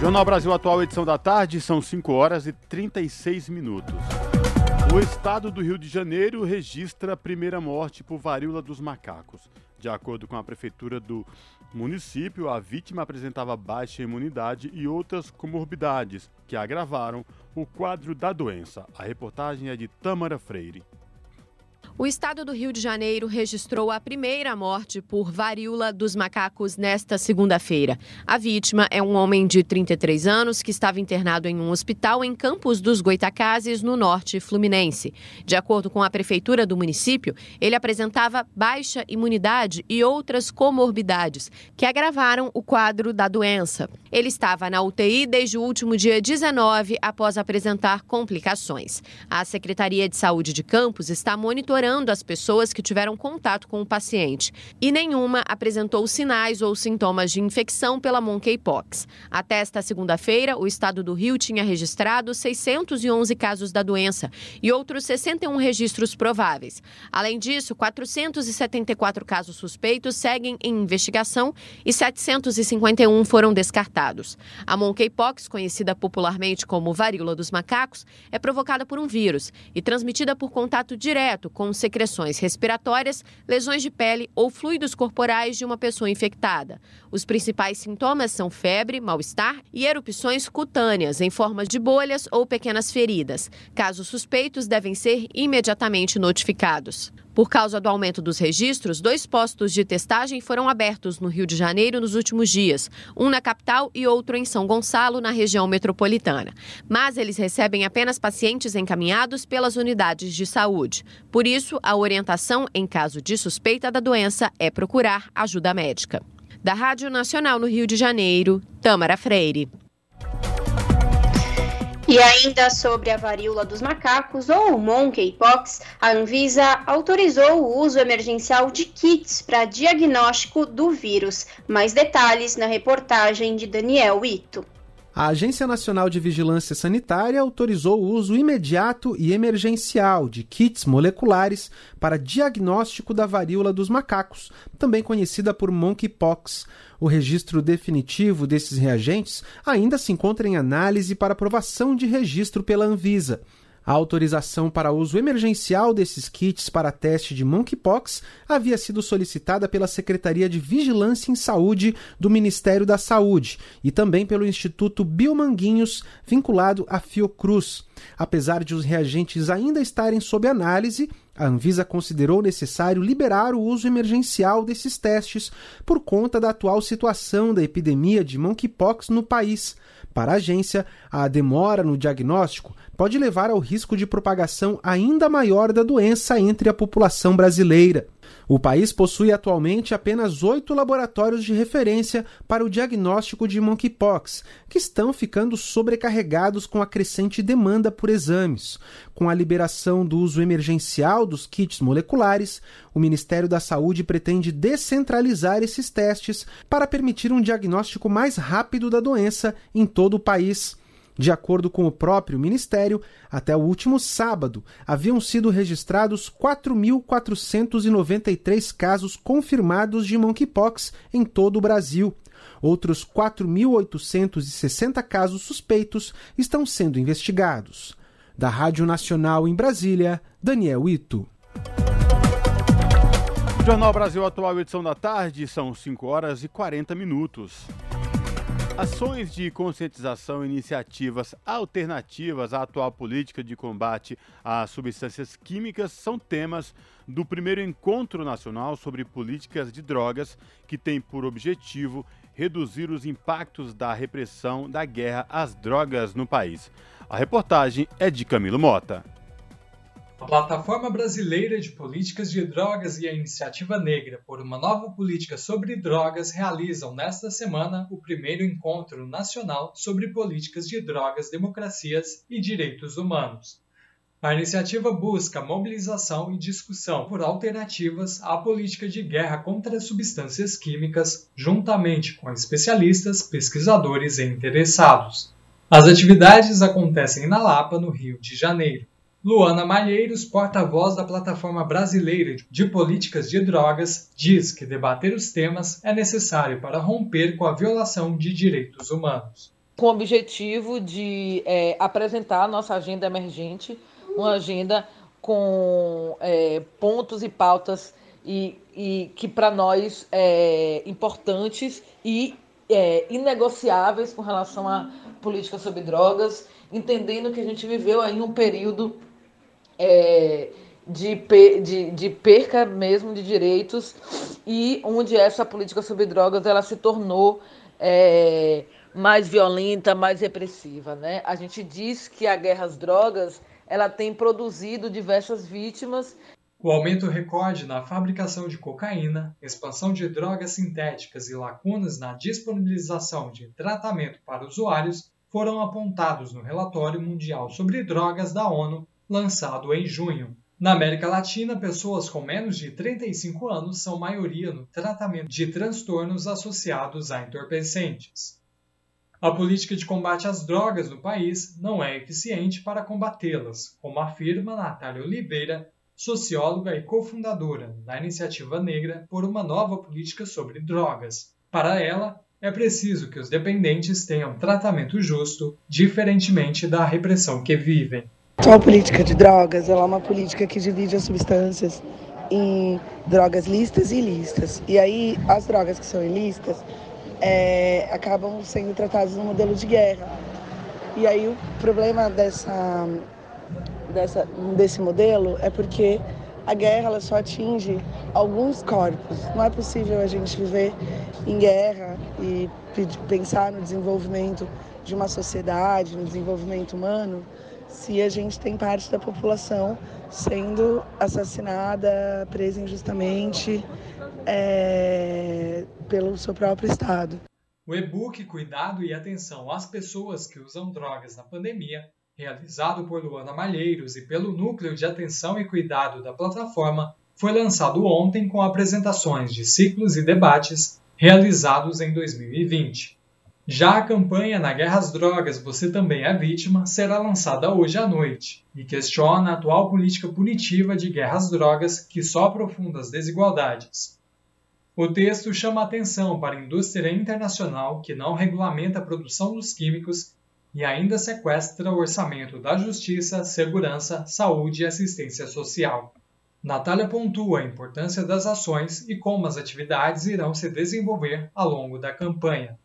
Jornal Brasil Atual, edição da tarde, são 5 horas e 36 minutos. O estado do Rio de Janeiro registra a primeira morte por varíola dos macacos. De acordo com a prefeitura do município, a vítima apresentava baixa imunidade e outras comorbidades que agravaram o quadro da doença. A reportagem é de Tamara Freire. O estado do Rio de Janeiro registrou a primeira morte por varíola dos macacos nesta segunda-feira. A vítima é um homem de 33 anos que estava internado em um hospital em Campos dos Goitacazes, no norte fluminense. De acordo com a prefeitura do município, ele apresentava baixa imunidade e outras comorbidades que agravaram o quadro da doença. Ele estava na UTI desde o último dia 19 após apresentar complicações. A Secretaria de Saúde de Campos está monitorando monitorando as pessoas que tiveram contato com o paciente e nenhuma apresentou sinais ou sintomas de infecção pela monkeypox. Até esta segunda-feira, o estado do Rio tinha registrado 611 casos da doença e outros 61 registros prováveis. Além disso, 474 casos suspeitos seguem em investigação e 751 foram descartados. A monkeypox, conhecida popularmente como varíola dos macacos, é provocada por um vírus e transmitida por contato direto com secreções respiratórias, lesões de pele ou fluidos corporais de uma pessoa infectada. Os principais sintomas são febre, mal-estar e erupções cutâneas em forma de bolhas ou pequenas feridas. Casos suspeitos devem ser imediatamente notificados. Por causa do aumento dos registros, dois postos de testagem foram abertos no Rio de Janeiro nos últimos dias, um na capital e outro em São Gonçalo, na região metropolitana. Mas eles recebem apenas pacientes encaminhados pelas unidades de saúde. Por isso, a orientação em caso de suspeita da doença é procurar ajuda médica. Da Rádio Nacional no Rio de Janeiro, Tamara Freire. E ainda sobre a varíola dos macacos ou monkeypox, a Anvisa autorizou o uso emergencial de kits para diagnóstico do vírus. Mais detalhes na reportagem de Daniel Ito. A Agência Nacional de Vigilância Sanitária autorizou o uso imediato e emergencial de kits moleculares para diagnóstico da varíola dos macacos, também conhecida por monkeypox. O registro definitivo desses reagentes ainda se encontra em análise para aprovação de registro pela Anvisa. A autorização para uso emergencial desses kits para teste de monkeypox havia sido solicitada pela Secretaria de Vigilância em Saúde do Ministério da Saúde e também pelo Instituto Biomanguinhos, vinculado à Fiocruz. Apesar de os reagentes ainda estarem sob análise, a Anvisa considerou necessário liberar o uso emergencial desses testes por conta da atual situação da epidemia de monkeypox no país. Para a agência, a demora no diagnóstico pode levar ao risco de propagação ainda maior da doença entre a população brasileira. O país possui atualmente apenas oito laboratórios de referência para o diagnóstico de monkeypox, que estão ficando sobrecarregados com a crescente demanda por exames. Com a liberação do uso emergencial dos kits moleculares, o Ministério da Saúde pretende descentralizar esses testes para permitir um diagnóstico mais rápido da doença em todo o país. De acordo com o próprio Ministério, até o último sábado haviam sido registrados 4.493 casos confirmados de monkeypox em todo o Brasil. Outros 4.860 casos suspeitos estão sendo investigados. Da Rádio Nacional em Brasília, Daniel Ito. Jornal Brasil Atual, edição da tarde, são 5 horas e 40 minutos. Ações de conscientização e iniciativas alternativas à atual política de combate às substâncias químicas são temas do primeiro encontro nacional sobre políticas de drogas, que tem por objetivo reduzir os impactos da repressão da guerra às drogas no país. A reportagem é de Camilo Mota. A Plataforma Brasileira de Políticas de Drogas e a Iniciativa Negra por uma Nova Política sobre Drogas realizam nesta semana o primeiro encontro nacional sobre políticas de drogas, democracias e direitos humanos. A iniciativa busca mobilização e discussão por alternativas à política de guerra contra substâncias químicas, juntamente com especialistas, pesquisadores e interessados. As atividades acontecem na Lapa, no Rio de Janeiro. Luana Malheiros, porta-voz da Plataforma Brasileira de Políticas de Drogas, diz que debater os temas é necessário para romper com a violação de direitos humanos. Com o objetivo de é, apresentar a nossa agenda emergente, uma agenda com é, pontos e pautas e, e que para nós é importantes e é, inegociáveis com relação à política sobre drogas, entendendo que a gente viveu aí um período é, de, de, de, perca mesmo de direitos e onde essa política sobre drogas ela se tornou é, mais violenta, mais repressiva. Né? A gente diz que a guerra às drogas ela tem produzido diversas vítimas. O aumento recorde na fabricação de cocaína, expansão de drogas sintéticas e lacunas na disponibilização de tratamento para usuários foram apontados no relatório mundial sobre drogas da ONU lançado em junho. Na América Latina, pessoas com menos de 35 anos são maioria no tratamento de transtornos associados a entorpecentes. A política de combate às drogas no país não é eficiente para combatê-las, como afirma Natália Oliveira, socióloga e cofundadora da Iniciativa Negra por uma nova política sobre drogas. Para ela, é preciso que os dependentes tenham tratamento justo, diferentemente da repressão que vivem. A política de drogas é uma política que divide as substâncias em drogas listas e ilícitas. E aí as drogas que são ilícitas é, acabam sendo tratadas no modelo de guerra. E aí o problema dessa, dessa, desse modelo é porque a guerra ela só atinge alguns corpos. Não é possível a gente viver em guerra e pensar no desenvolvimento de uma sociedade, no desenvolvimento humano, se a gente tem parte da população sendo assassinada, presa injustamente é, pelo seu próprio Estado. O e-book Cuidado e Atenção às Pessoas que Usam Drogas na Pandemia, realizado por Luana Malheiros e pelo Núcleo de Atenção e Cuidado da plataforma, foi lançado ontem com apresentações de ciclos e debates realizados em 2020. Já a campanha Na Guerra às Drogas Você Também é Vítima será lançada hoje à noite e questiona a atual política punitiva de guerra às drogas que só aprofunda as desigualdades. O texto chama atenção para a indústria internacional que não regulamenta a produção dos químicos e ainda sequestra o orçamento da justiça, segurança, saúde e assistência social. Natália pontua a importância das ações e como as atividades irão se desenvolver ao longo da campanha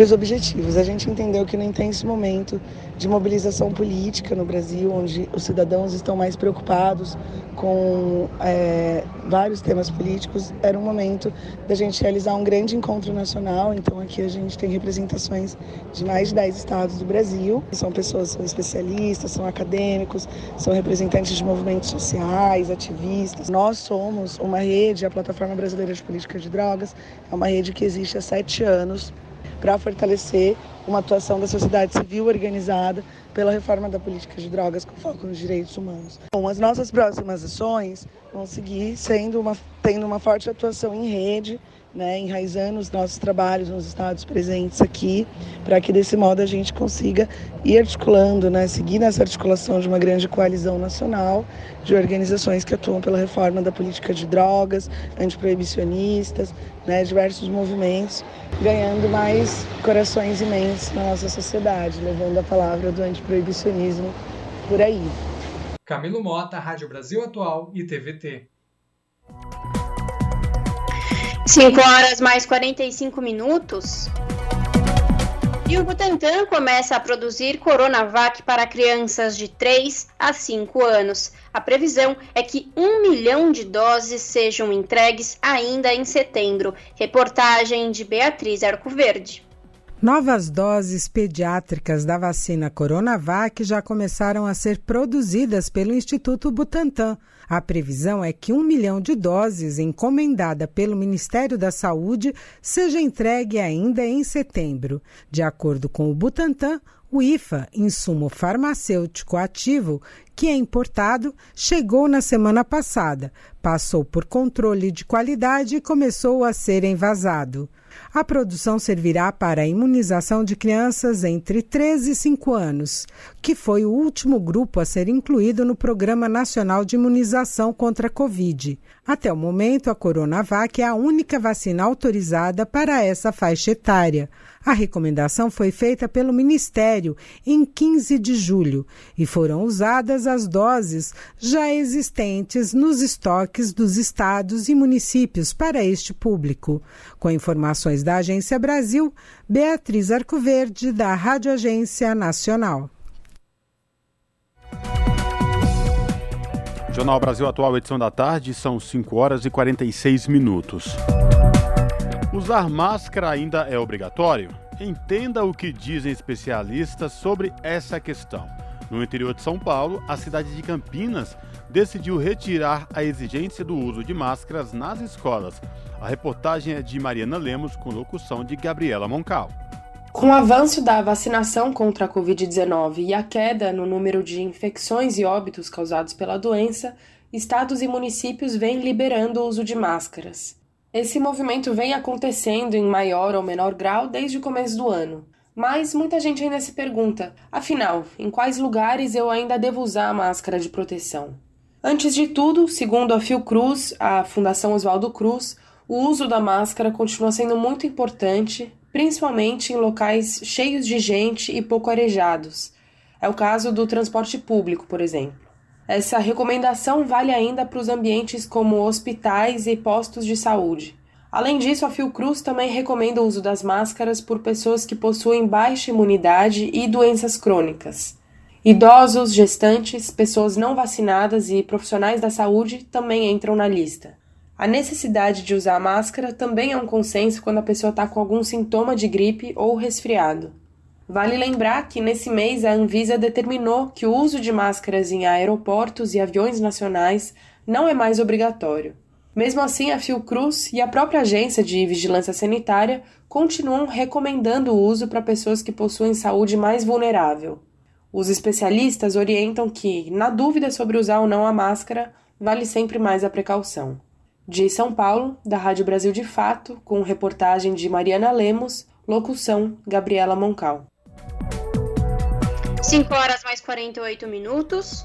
Os objetivos. A gente entendeu que no intenso momento de mobilização política no Brasil, onde os cidadãos estão mais preocupados com é, vários temas políticos, era um momento da gente realizar um grande encontro nacional. Então aqui a gente tem representações de mais de 10 estados do Brasil. São pessoas, são especialistas, são acadêmicos, são representantes de movimentos sociais, ativistas. Nós somos uma rede, a Plataforma Brasileira de Política de Drogas, é uma rede que existe há sete anos para fortalecer uma atuação da sociedade civil organizada pela reforma da política de drogas com foco nos direitos humanos. Bom, as nossas próximas ações vão seguir sendo uma, tendo uma forte atuação em rede né, enraizando os nossos trabalhos nos estados presentes aqui, para que desse modo a gente consiga ir articulando, né, seguir nessa articulação de uma grande coalizão nacional de organizações que atuam pela reforma da política de drogas, antiproibicionistas, né, diversos movimentos, ganhando mais corações imensos na nossa sociedade, levando a palavra do antiproibicionismo por aí. Camilo Mota, Rádio Brasil Atual e TVT. 5 horas mais 45 minutos. E o Butantan começa a produzir Coronavac para crianças de 3 a 5 anos. A previsão é que um milhão de doses sejam entregues ainda em setembro. Reportagem de Beatriz Arcoverde. Novas doses pediátricas da vacina Coronavac já começaram a ser produzidas pelo Instituto Butantan. A previsão é que um milhão de doses encomendada pelo Ministério da Saúde seja entregue ainda em setembro. De acordo com o Butantan, o IFA, insumo farmacêutico ativo, que é importado, chegou na semana passada, passou por controle de qualidade e começou a ser envasado. A produção servirá para a imunização de crianças entre 3 e 5 anos, que foi o último grupo a ser incluído no Programa Nacional de Imunização contra a Covid. Até o momento, a Coronavac é a única vacina autorizada para essa faixa etária. A recomendação foi feita pelo Ministério em 15 de julho e foram usadas as doses já existentes nos estoques dos estados e municípios para este público. Com informações da Agência Brasil, Beatriz Arcoverde, da Rádio Agência Nacional. Jornal Brasil Atual, edição da tarde, são 5 horas e 46 minutos. Usar máscara ainda é obrigatório? Entenda o que dizem especialistas sobre essa questão. No interior de São Paulo, a cidade de Campinas decidiu retirar a exigência do uso de máscaras nas escolas. A reportagem é de Mariana Lemos, com locução de Gabriela Moncal. Com o avanço da vacinação contra a Covid-19 e a queda no número de infecções e óbitos causados pela doença, estados e municípios vêm liberando o uso de máscaras. Esse movimento vem acontecendo em maior ou menor grau desde o começo do ano. Mas muita gente ainda se pergunta: afinal, em quais lugares eu ainda devo usar a máscara de proteção? Antes de tudo, segundo a Fiocruz, a Fundação Oswaldo Cruz, o uso da máscara continua sendo muito importante, principalmente em locais cheios de gente e pouco arejados. É o caso do transporte público, por exemplo. Essa recomendação vale ainda para os ambientes como hospitais e postos de saúde. Além disso, a Fiocruz também recomenda o uso das máscaras por pessoas que possuem baixa imunidade e doenças crônicas. Idosos, gestantes, pessoas não vacinadas e profissionais da saúde também entram na lista. A necessidade de usar máscara também é um consenso quando a pessoa está com algum sintoma de gripe ou resfriado. Vale lembrar que nesse mês a Anvisa determinou que o uso de máscaras em aeroportos e aviões nacionais não é mais obrigatório. Mesmo assim, a Fiocruz e a própria Agência de Vigilância Sanitária continuam recomendando o uso para pessoas que possuem saúde mais vulnerável. Os especialistas orientam que, na dúvida sobre usar ou não a máscara, vale sempre mais a precaução. De São Paulo, da Rádio Brasil de Fato, com reportagem de Mariana Lemos, locução Gabriela Moncal. 5 horas mais 48 minutos.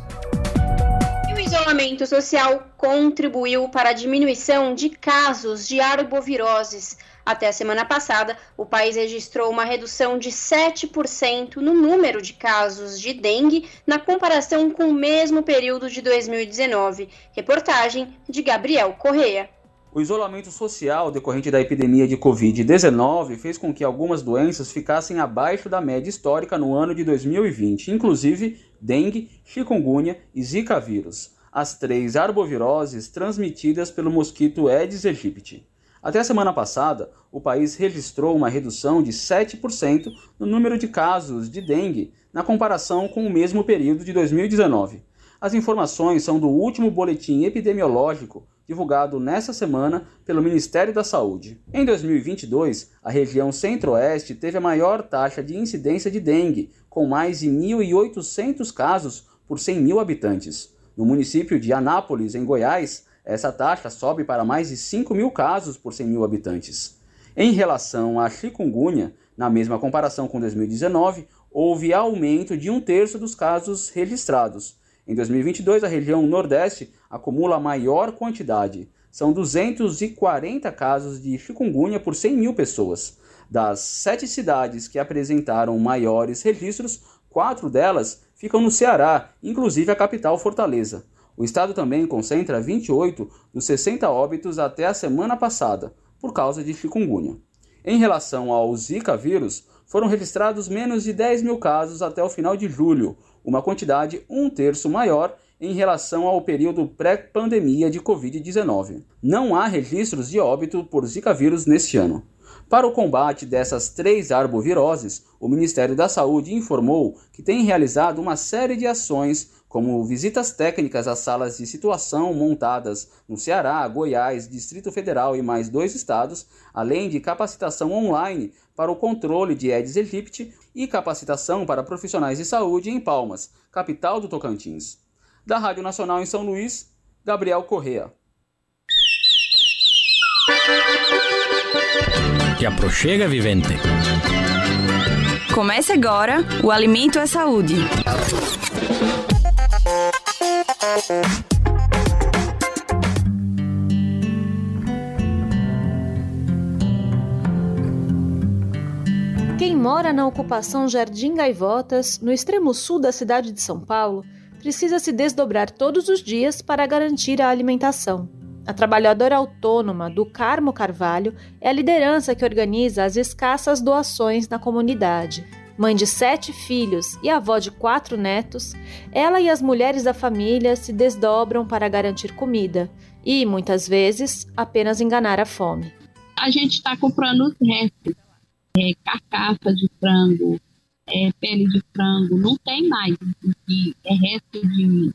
E o isolamento social contribuiu para a diminuição de casos de arboviroses. Até a semana passada, o país registrou uma redução de 7% no número de casos de dengue na comparação com o mesmo período de 2019. Reportagem de Gabriel Correia. O isolamento social decorrente da epidemia de Covid-19 fez com que algumas doenças ficassem abaixo da média histórica no ano de 2020, inclusive dengue, chikungunya e zika vírus, as três arboviroses transmitidas pelo mosquito Aedes aegypti. Até a semana passada, o país registrou uma redução de 7% no número de casos de dengue na comparação com o mesmo período de 2019. As informações são do último boletim epidemiológico divulgado nesta semana pelo Ministério da Saúde. Em 2022, a região Centro-Oeste teve a maior taxa de incidência de dengue, com mais de 1.800 casos por 100 mil habitantes. No município de Anápolis, em Goiás, essa taxa sobe para mais de 5 mil casos por 100 mil habitantes. Em relação à chikungunya, na mesma comparação com 2019, houve aumento de um terço dos casos registrados. Em 2022, a região Nordeste acumula a maior quantidade. São 240 casos de chikungunya por 100 mil pessoas. Das sete cidades que apresentaram maiores registros, quatro delas ficam no Ceará, inclusive a capital Fortaleza. O estado também concentra 28 dos 60 óbitos até a semana passada, por causa de chikungunya. Em relação ao Zika vírus, foram registrados menos de 10 mil casos até o final de julho, uma quantidade um terço maior em relação ao período pré-pandemia de Covid-19. Não há registros de óbito por Zika vírus neste ano. Para o combate dessas três arboviroses, o Ministério da Saúde informou que tem realizado uma série de ações, como visitas técnicas às salas de situação montadas no Ceará, Goiás, Distrito Federal e mais dois estados, além de capacitação online para o controle de Aedes aegypti e capacitação para profissionais de saúde em Palmas, capital do Tocantins. Da Rádio Nacional em São Luís, Gabriel Correa. Te aproxega, vivente. Comece agora o Alimento é Saúde. Quem mora na ocupação Jardim Gaivotas, no extremo sul da cidade de São Paulo, precisa se desdobrar todos os dias para garantir a alimentação. A trabalhadora autônoma do Carmo Carvalho é a liderança que organiza as escassas doações na comunidade. Mãe de sete filhos e avó de quatro netos, ela e as mulheres da família se desdobram para garantir comida e, muitas vezes, apenas enganar a fome. A gente está comprando os restos, é, carcaça de frango, é, pele de frango, não tem mais. É resto de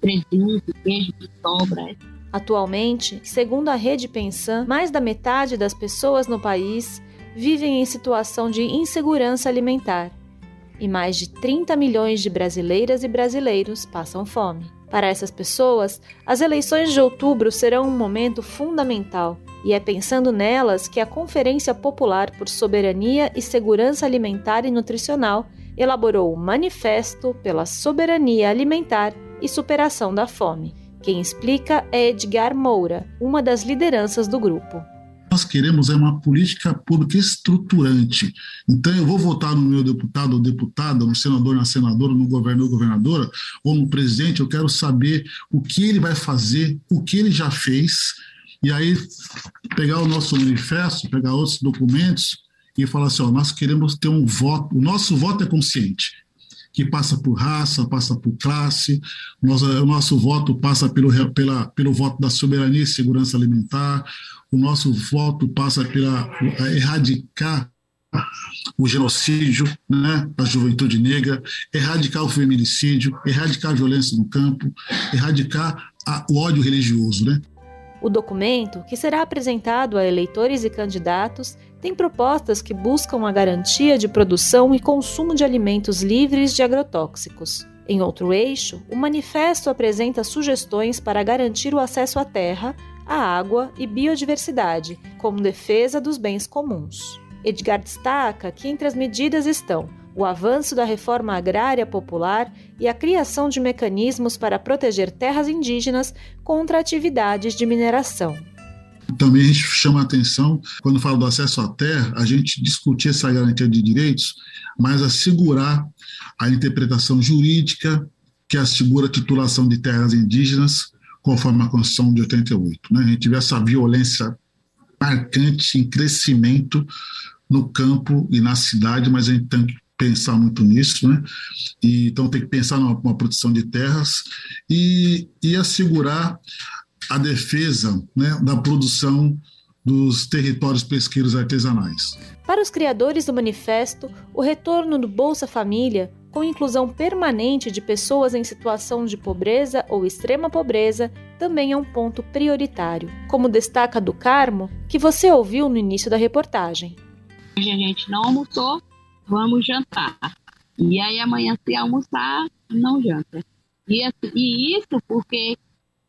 presunto, queijo de sobra. Atualmente, segundo a rede Pensan, mais da metade das pessoas no país vivem em situação de insegurança alimentar e mais de 30 milhões de brasileiras e brasileiros passam fome. Para essas pessoas, as eleições de outubro serão um momento fundamental e é pensando nelas que a Conferência Popular por Soberania e Segurança Alimentar e Nutricional elaborou o Manifesto pela Soberania Alimentar e Superação da Fome. Quem explica é Edgar Moura, uma das lideranças do grupo nós queremos é uma política pública estruturante. Então, eu vou votar no meu deputado ou deputada, no senador, na senadora, no governador ou governadora, ou no presidente, eu quero saber o que ele vai fazer, o que ele já fez, e aí pegar o nosso manifesto, pegar outros documentos e falar assim: ó, nós queremos ter um voto, o nosso voto é consciente, que passa por raça, passa por classe, nosso, o nosso voto passa pelo, pela, pelo voto da soberania e segurança alimentar, o nosso voto passa pela erradicar o genocídio né, da juventude negra, erradicar o feminicídio, erradicar a violência no campo, erradicar a, o ódio religioso. Né? O documento, que será apresentado a eleitores e candidatos, tem propostas que buscam a garantia de produção e consumo de alimentos livres de agrotóxicos. Em outro eixo, o manifesto apresenta sugestões para garantir o acesso à terra, à água e biodiversidade, como defesa dos bens comuns. Edgar destaca que entre as medidas estão o avanço da reforma agrária popular e a criação de mecanismos para proteger terras indígenas contra atividades de mineração. Também a gente chama a atenção, quando fala do acesso à terra, a gente discutir essa garantia de direitos, mas assegurar a interpretação jurídica que assegura a titulação de terras indígenas conforme a Constituição de 88. Né? A gente vê essa violência marcante em crescimento no campo e na cidade, mas a gente tem que pensar muito nisso, né? E, então tem que pensar numa, produção de terras e, e assegurar a defesa né, da produção dos territórios pesqueiros artesanais. Para os criadores do manifesto, o retorno do Bolsa Família, com inclusão permanente de pessoas em situação de pobreza ou extrema pobreza, também é um ponto prioritário, como destaca do Carmo, que você ouviu no início da reportagem. Hoje a gente não almoçou, vamos jantar. E aí amanhã se almoçar, não janta. E, assim, e isso porque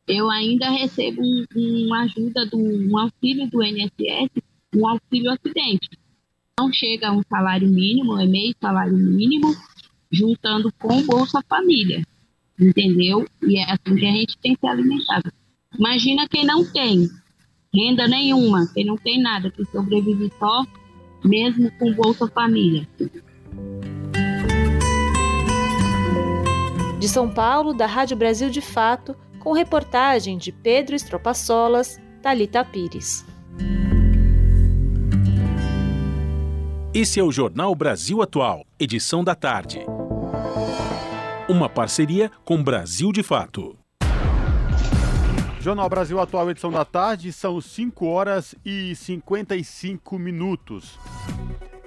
eu ainda recebo um, uma ajuda, do, um auxílio do INSS, um auxílio acidente. Não chega a um salário mínimo, é meio salário mínimo, juntando com Bolsa Família, entendeu? E é assim que a gente tem se alimentado. Imagina quem não tem renda nenhuma, quem não tem nada, que sobrevive só mesmo com Bolsa Família. De São Paulo, da Rádio Brasil de Fato, com reportagem de Pedro Estropaçolas, Talita Pires. Esse é o Jornal Brasil Atual, edição da tarde. Uma parceria com Brasil de Fato. Jornal Brasil Atual, edição da tarde, são 5 horas e 55 minutos.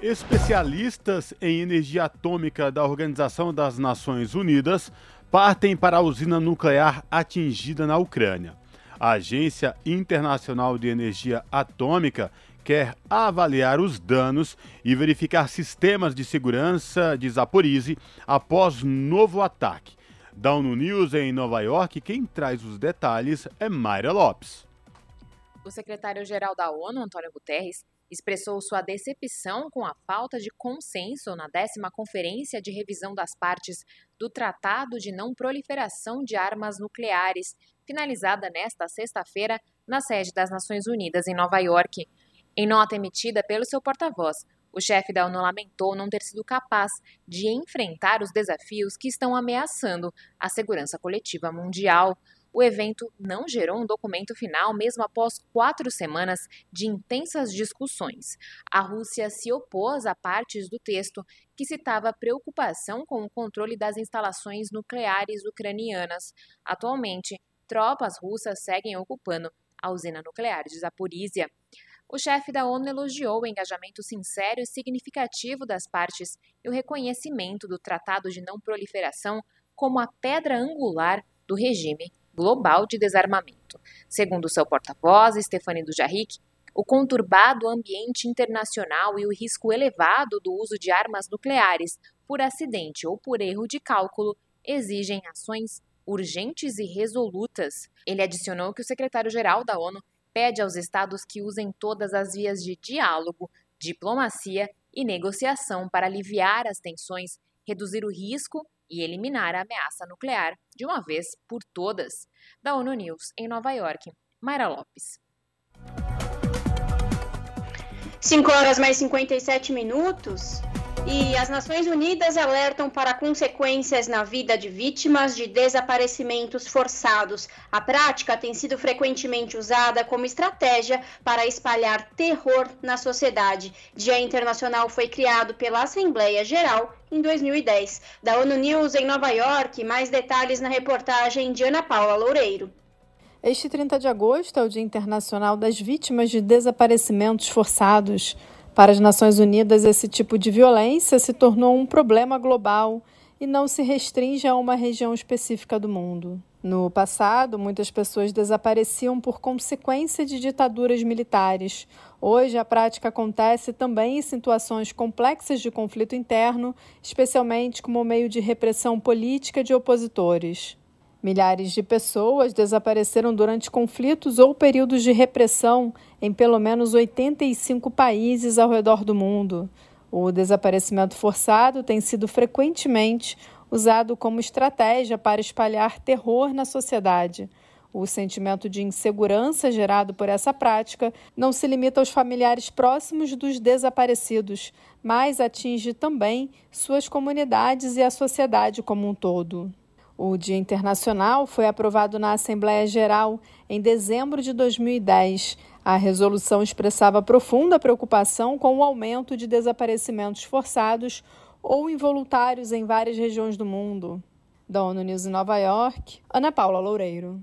Especialistas em energia atômica da Organização das Nações Unidas partem para a usina nuclear atingida na Ucrânia. A Agência Internacional de Energia Atômica quer avaliar os danos e verificar sistemas de segurança de Zaporizhzhia após novo ataque. ONU News em Nova York, quem traz os detalhes é Mayra Lopes. O secretário-geral da ONU, Antônio Guterres, expressou sua decepção com a falta de consenso na décima Conferência de Revisão das Partes do Tratado de Não Proliferação de Armas Nucleares, finalizada nesta sexta-feira na sede das Nações Unidas em Nova York. Em nota emitida pelo seu porta-voz, o chefe da ONU lamentou não ter sido capaz de enfrentar os desafios que estão ameaçando a segurança coletiva mundial. O evento não gerou um documento final, mesmo após quatro semanas de intensas discussões. A Rússia se opôs a partes do texto que citava preocupação com o controle das instalações nucleares ucranianas. Atualmente, tropas russas seguem ocupando a usina nuclear de Zaporizhia. O chefe da ONU elogiou o engajamento sincero e significativo das partes e o reconhecimento do Tratado de Não Proliferação como a pedra angular do regime global de desarmamento. Segundo seu porta-voz, Stefani Dujarric, o conturbado ambiente internacional e o risco elevado do uso de armas nucleares por acidente ou por erro de cálculo exigem ações urgentes e resolutas. Ele adicionou que o secretário-geral da ONU pede aos estados que usem todas as vias de diálogo, diplomacia e negociação para aliviar as tensões, reduzir o risco e eliminar a ameaça nuclear de uma vez por todas. Da ONU News, em Nova York, Mayra Lopes. 5 horas mais 57 minutos. E as Nações Unidas alertam para consequências na vida de vítimas de desaparecimentos forçados. A prática tem sido frequentemente usada como estratégia para espalhar terror na sociedade. Dia Internacional foi criado pela Assembleia Geral em 2010. Da ONU News em Nova York, mais detalhes na reportagem de Ana Paula Loureiro. Este 30 de agosto é o Dia Internacional das Vítimas de Desaparecimentos Forçados. Para as Nações Unidas, esse tipo de violência se tornou um problema global e não se restringe a uma região específica do mundo. No passado, muitas pessoas desapareciam por consequência de ditaduras militares. Hoje, a prática acontece também em situações complexas de conflito interno, especialmente como meio de repressão política de opositores. Milhares de pessoas desapareceram durante conflitos ou períodos de repressão em pelo menos 85 países ao redor do mundo. O desaparecimento forçado tem sido frequentemente usado como estratégia para espalhar terror na sociedade. O sentimento de insegurança gerado por essa prática não se limita aos familiares próximos dos desaparecidos, mas atinge também suas comunidades e a sociedade como um todo. O Dia Internacional foi aprovado na Assembleia Geral em dezembro de 2010. A resolução expressava profunda preocupação com o aumento de desaparecimentos forçados ou involuntários em várias regiões do mundo. Da ONU News em Nova York, Ana Paula Loureiro.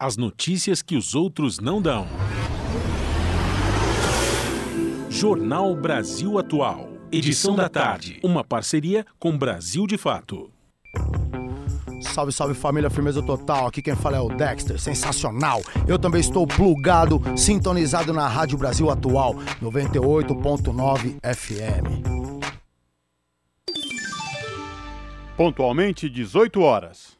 As notícias que os outros não dão. Jornal Brasil Atual. Edição da tarde. Uma parceria com Brasil de Fato. Salve, salve família, firmeza total. Aqui quem fala é o Dexter, sensacional. Eu também estou plugado, sintonizado na Rádio Brasil Atual, 98.9 FM. Pontualmente 18 horas.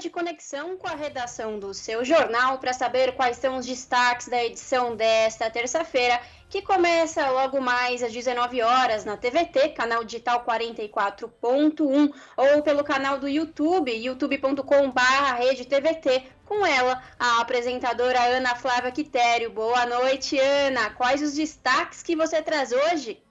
de conexão com a redação do seu jornal para saber quais são os destaques da edição desta terça-feira, que começa logo mais às 19 horas na TVT, canal digital 44.1, ou pelo canal do YouTube, youtube.com/redetvt. Com ela, a apresentadora Ana Flávia Quitério. Boa noite, Ana. Quais os destaques que você traz hoje?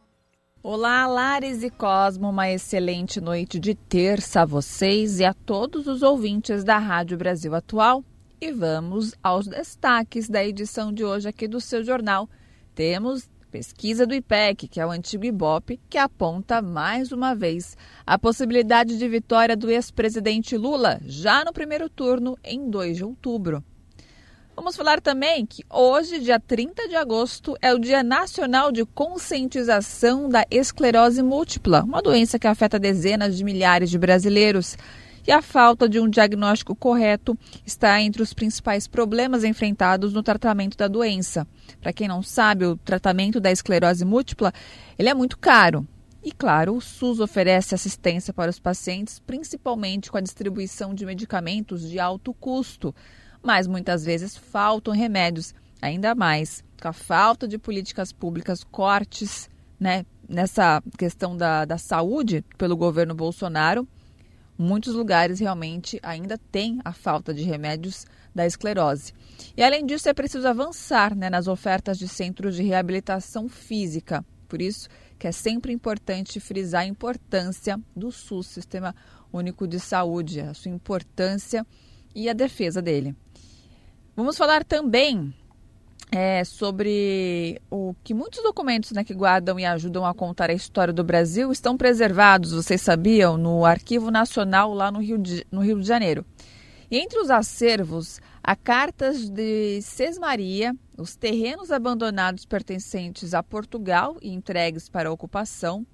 Olá, Lares e Cosmo, uma excelente noite de terça a vocês e a todos os ouvintes da Rádio Brasil Atual. E vamos aos destaques da edição de hoje aqui do seu jornal. Temos pesquisa do IPEC, que é o antigo IBOP, que aponta mais uma vez a possibilidade de vitória do ex-presidente Lula já no primeiro turno em 2 de outubro. Vamos falar também que hoje, dia 30 de agosto, é o Dia Nacional de Conscientização da Esclerose Múltipla, uma doença que afeta dezenas de milhares de brasileiros. E a falta de um diagnóstico correto está entre os principais problemas enfrentados no tratamento da doença. Para quem não sabe, o tratamento da esclerose múltipla ele é muito caro. E claro, o SUS oferece assistência para os pacientes, principalmente com a distribuição de medicamentos de alto custo mas muitas vezes faltam remédios, ainda mais com a falta de políticas públicas, cortes né, nessa questão da, da saúde pelo governo Bolsonaro. Muitos lugares realmente ainda têm a falta de remédios da esclerose. E além disso, é preciso avançar né, nas ofertas de centros de reabilitação física. Por isso que é sempre importante frisar a importância do SUS, Sistema Único de Saúde, a sua importância e a defesa dele. Vamos falar também é, sobre o que muitos documentos né, que guardam e ajudam a contar a história do Brasil estão preservados, vocês sabiam, no Arquivo Nacional lá no Rio de, no Rio de Janeiro. E entre os acervos, há cartas de Sesmaria, os terrenos abandonados pertencentes a Portugal e entregues para ocupação,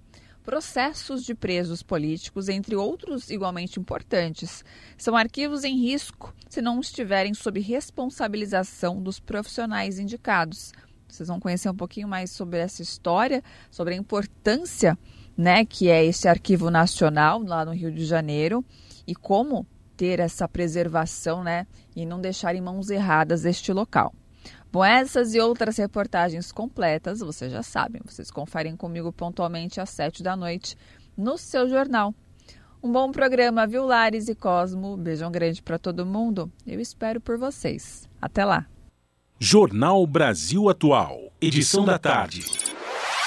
processos de presos políticos, entre outros igualmente importantes. São arquivos em risco se não estiverem sob responsabilização dos profissionais indicados. Vocês vão conhecer um pouquinho mais sobre essa história, sobre a importância né, que é esse arquivo nacional lá no Rio de Janeiro e como ter essa preservação né, e não deixar em mãos erradas este local. Bom, essas e outras reportagens completas, vocês já sabem, vocês conferem comigo pontualmente às sete da noite no seu jornal. Um bom programa, viu, Lares e Cosmo? Beijão grande para todo mundo. Eu espero por vocês. Até lá. Jornal Brasil Atual, edição da tarde.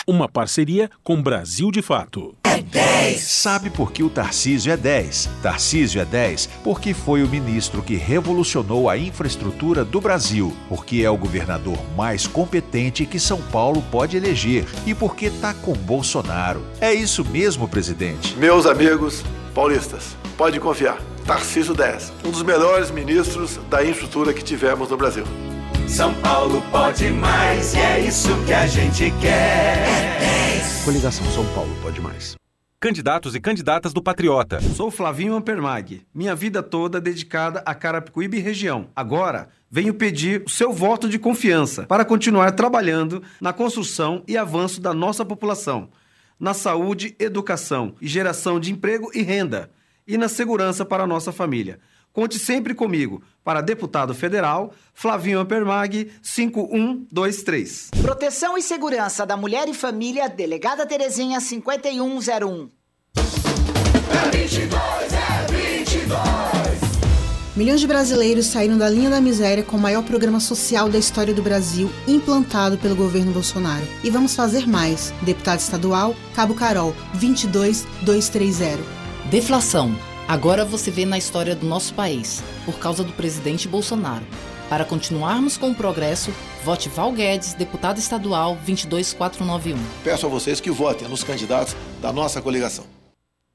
Uma parceria com Brasil de Fato. é 10. Sabe por que o Tarcísio é 10? Tarcísio é 10 porque foi o ministro que revolucionou a infraestrutura do Brasil, porque é o governador mais competente que São Paulo pode eleger e porque tá com Bolsonaro. É isso mesmo, presidente. Meus amigos paulistas, pode confiar. Tarcísio 10, um dos melhores ministros da infraestrutura que tivemos no Brasil. São Paulo pode mais e é isso que a gente quer. É 10. Coligação São Paulo pode mais. Candidatos e candidatas do Patriota. Sou Flavinho Ampermag. Minha vida toda dedicada a Carapicuíba e região. Agora, venho pedir o seu voto de confiança para continuar trabalhando na construção e avanço da nossa população, na saúde, educação e geração de emprego e renda, e na segurança para a nossa família. Conte sempre comigo. Para deputado federal, Flavinho Ampermag, 5123. Proteção e segurança da mulher e família, delegada Terezinha, 5101. É 22, é 22. Milhões de brasileiros saíram da linha da miséria com o maior programa social da história do Brasil, implantado pelo governo Bolsonaro. E vamos fazer mais. Deputado estadual, Cabo Carol, 22230. Deflação Agora você vê na história do nosso país, por causa do presidente Bolsonaro. Para continuarmos com o progresso, vote Val Guedes, deputado estadual 22491. Peço a vocês que votem nos candidatos da nossa coligação.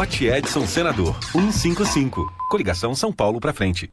Vote Edson Senador 155. Coligação São Paulo para frente.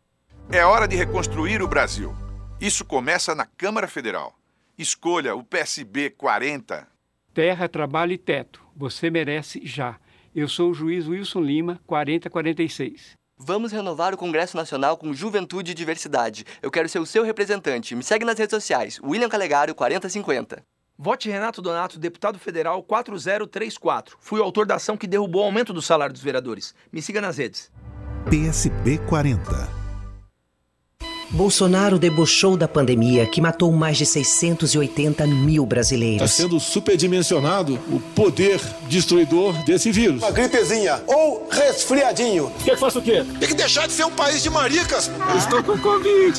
É hora de reconstruir o Brasil. Isso começa na Câmara Federal. Escolha o PSB 40. Terra, trabalho e teto. Você merece já. Eu sou o juiz Wilson Lima, 4046. Vamos renovar o Congresso Nacional com Juventude e Diversidade. Eu quero ser o seu representante. Me segue nas redes sociais. William Calegaro, 4050. Vote Renato Donato, deputado federal 4034. Fui o autor da ação que derrubou o aumento do salário dos vereadores. Me siga nas redes. PSB 40. Bolsonaro debochou da pandemia que matou mais de 680 mil brasileiros. Está sendo superdimensionado o poder destruidor desse vírus. Uma gripezinha ou resfriadinho. Quer que faça o quê? Tem que deixar de ser um país de maricas. Eu estou com Covid.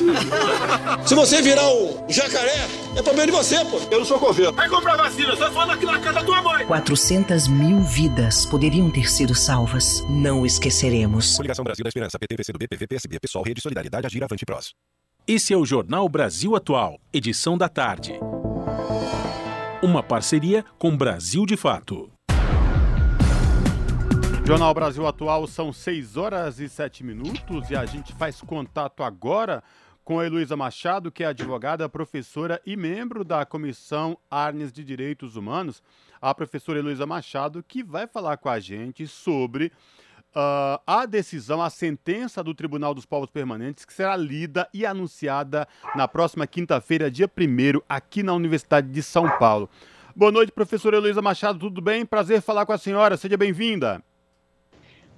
Se você virar um jacaré, é problema de você, pô. Eu não sou governo. Vai comprar vacina, só fala aqui na casa da tua mãe. 400 mil vidas poderiam ter sido salvas. Não esqueceremos. Coligação Brasil da Esperança, PT, PCdoB, PV, PSB, PSOL, Rede Solidariedade, Agir, Avante Prós. Esse é o Jornal Brasil Atual, edição da tarde. Uma parceria com Brasil de Fato. Jornal Brasil Atual são 6 horas e 7 minutos e a gente faz contato agora com a Heloísa Machado, que é advogada, professora e membro da Comissão Arnes de Direitos Humanos. A professora Heloísa Machado, que vai falar com a gente sobre uh, a decisão, a sentença do Tribunal dos Povos Permanentes, que será lida e anunciada na próxima quinta-feira, dia 1 aqui na Universidade de São Paulo. Boa noite, professora Heloísa Machado, tudo bem? Prazer falar com a senhora, seja bem-vinda.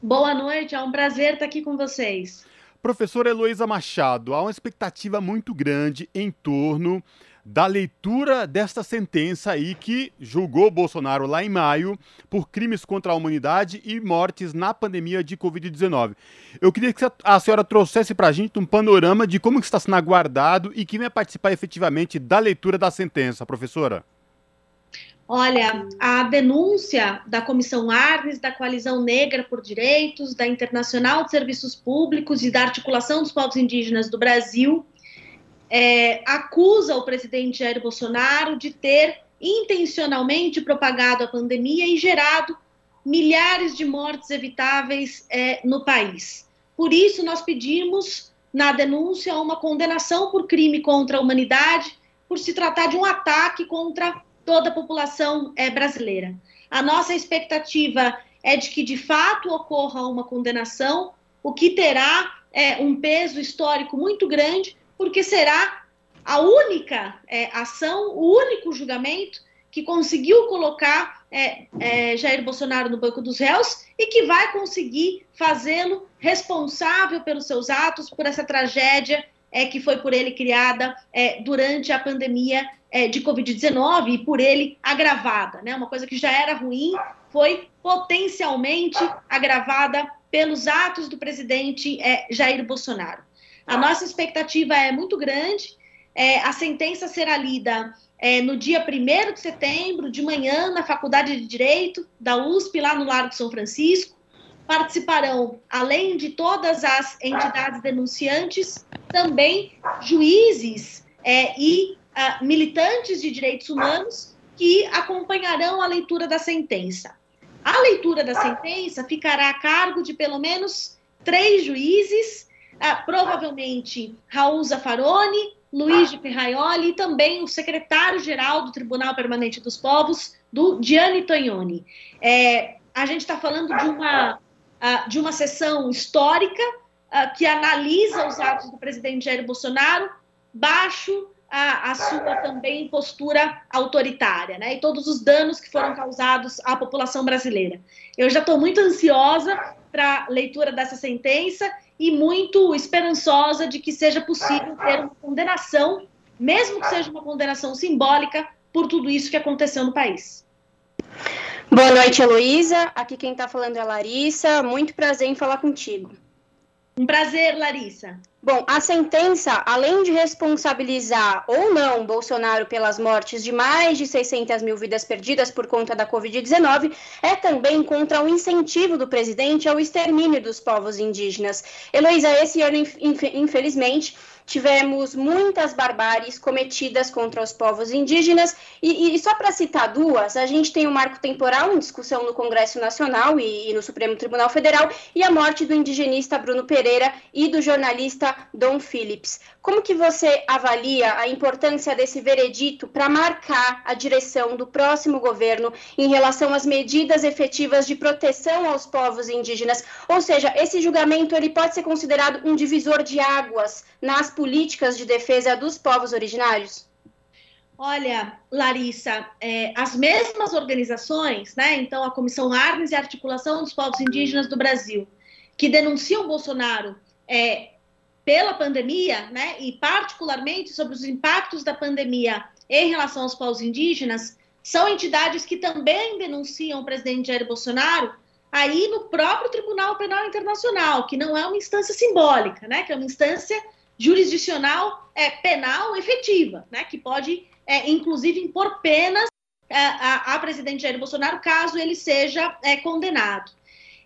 Boa noite, é um prazer estar aqui com vocês. Professora Heloísa Machado, há uma expectativa muito grande em torno da leitura desta sentença aí que julgou Bolsonaro lá em maio por crimes contra a humanidade e mortes na pandemia de Covid-19. Eu queria que a senhora trouxesse para a gente um panorama de como está sendo aguardado e quem vai participar efetivamente da leitura da sentença, professora. Olha, a denúncia da Comissão Arnes, da Coalizão Negra por Direitos, da Internacional de Serviços Públicos e da Articulação dos Povos Indígenas do Brasil é, acusa o presidente Jair Bolsonaro de ter intencionalmente propagado a pandemia e gerado milhares de mortes evitáveis é, no país. Por isso, nós pedimos na denúncia uma condenação por crime contra a humanidade, por se tratar de um ataque contra toda a população é, brasileira. A nossa expectativa é de que, de fato, ocorra uma condenação, o que terá é, um peso histórico muito grande, porque será a única é, ação, o único julgamento que conseguiu colocar é, é, Jair Bolsonaro no banco dos réus e que vai conseguir fazê-lo responsável pelos seus atos, por essa tragédia é, que foi por ele criada é, durante a pandemia é, de Covid-19 e por ele agravada. Né? Uma coisa que já era ruim foi potencialmente agravada pelos atos do presidente é, Jair Bolsonaro. A nossa expectativa é muito grande. É, a sentença será lida é, no dia 1 de setembro, de manhã, na Faculdade de Direito da USP, lá no Largo São Francisco. Participarão, além de todas as entidades denunciantes, também juízes é, e uh, militantes de direitos humanos que acompanharão a leitura da sentença. A leitura da sentença ficará a cargo de pelo menos três juízes, ah, provavelmente Raul Zaffaroni, Luiz de Ferraioli e também o secretário-geral do Tribunal Permanente dos Povos, do Gianni Tognoni. É, a gente está falando de uma, de uma sessão histórica que analisa os atos do presidente Jair Bolsonaro baixo a, a, sua também postura autoritária, né? E todos os danos que foram causados à população brasileira. Eu já estou muito ansiosa para leitura dessa sentença e muito esperançosa de que seja possível ter uma condenação, mesmo que seja uma condenação simbólica, por tudo isso que aconteceu no país. Boa noite, Heloísa. Aqui quem está falando é a Larissa. Muito prazer em falar contigo. Um prazer, Larissa. Bom, a sentença, além de responsabilizar ou não Bolsonaro pelas mortes de mais de 600 mil vidas perdidas por conta da Covid-19, é também contra o incentivo do presidente ao extermínio dos povos indígenas. Heloísa, esse ano, infelizmente, tivemos muitas barbáries cometidas contra os povos indígenas, e, e só para citar duas, a gente tem o um marco temporal em discussão no Congresso Nacional e, e no Supremo Tribunal Federal, e a morte do indigenista Bruno Pereira e do jornalista Dom Phillips. Como que você avalia a importância desse veredito para marcar a direção do próximo governo em relação às medidas efetivas de proteção aos povos indígenas? Ou seja, esse julgamento ele pode ser considerado um divisor de águas nas políticas de defesa dos povos originários? Olha, Larissa, é, as mesmas organizações, né? Então, a Comissão Arnes e Articulação dos Povos Indígenas do Brasil, que denunciam Bolsonaro é, pela pandemia, né? E particularmente sobre os impactos da pandemia em relação aos povos indígenas, são entidades que também denunciam o presidente Jair Bolsonaro aí no próprio Tribunal Penal Internacional, que não é uma instância simbólica, né? Que é uma instância jurisdicional é, penal efetiva, né, que pode, é, inclusive, impor penas é, a, a, presidente Jair Bolsonaro caso ele seja é, condenado.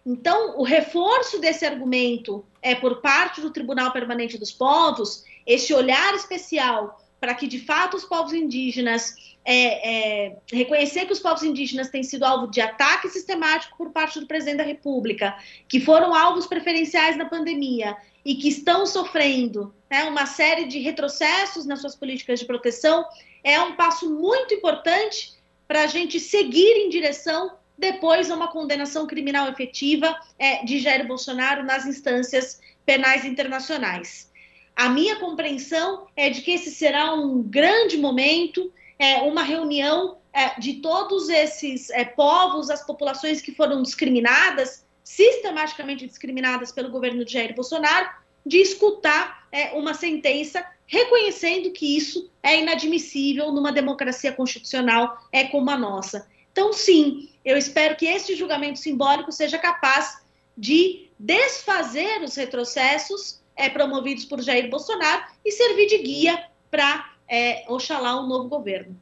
Então, o reforço desse argumento é por parte do Tribunal Permanente dos Povos, esse olhar especial para que, de fato, os povos indígenas é, é, reconhecer que os povos indígenas têm sido alvo de ataque sistemático por parte do presidente da República, que foram alvos preferenciais na pandemia e que estão sofrendo né, uma série de retrocessos nas suas políticas de proteção, é um passo muito importante para a gente seguir em direção depois a uma condenação criminal efetiva é, de Jair Bolsonaro nas instâncias penais internacionais. A minha compreensão é de que esse será um grande momento, é, uma reunião é, de todos esses é, povos, as populações que foram discriminadas, sistematicamente discriminadas pelo governo de Jair Bolsonaro, de escutar é, uma sentença reconhecendo que isso é inadmissível numa democracia constitucional é como a nossa. Então, sim, eu espero que este julgamento simbólico seja capaz de desfazer os retrocessos é, promovidos por Jair Bolsonaro e servir de guia para, é, oxalá, um novo governo.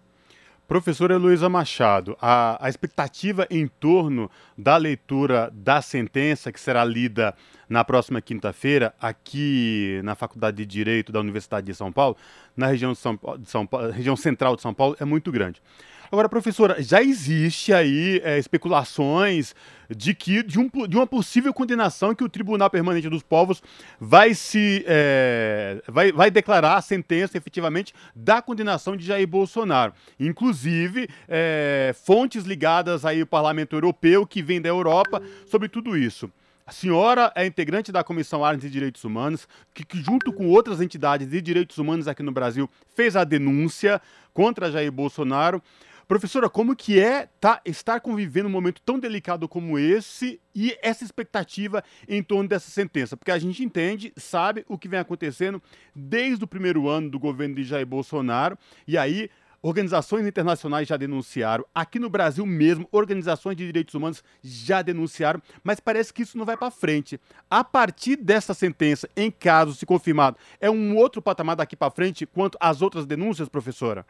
Professora Luísa Machado, a, a, expectativa em torno da leitura da sentença que será lida na próxima quinta-feira aqui na Faculdade de Direito da Universidade de São Paulo, na região, de São, de São, região central de São Paulo, é muito grande. Agora, professora, já existe aí é, especulações de que de, um, de, uma possível condenação que o Tribunal Permanente dos Povos vai se é, vai, vai declarar a sentença efetivamente da condenação de Jair Bolsonaro. Inclusive, é, fontes ligadas aí ao Parlamento Europeu que vem da Europa sobre tudo isso. A senhora é integrante da Comissão Arnes de Direitos Humanos, que, que, junto com outras entidades de direitos humanos aqui no Brasil, fez a denúncia contra Jair Bolsonaro. Professora, como que é tá, estar convivendo um momento tão delicado como esse e essa expectativa em torno dessa sentença? Porque a gente entende, sabe o que vem acontecendo desde o primeiro ano do governo de Jair Bolsonaro, e aí organizações internacionais já denunciaram, aqui no Brasil mesmo, organizações de direitos humanos já denunciaram, mas parece que isso não vai para frente. A partir dessa sentença, em caso se confirmado, é um outro patamar daqui para frente quanto às outras denúncias, professora?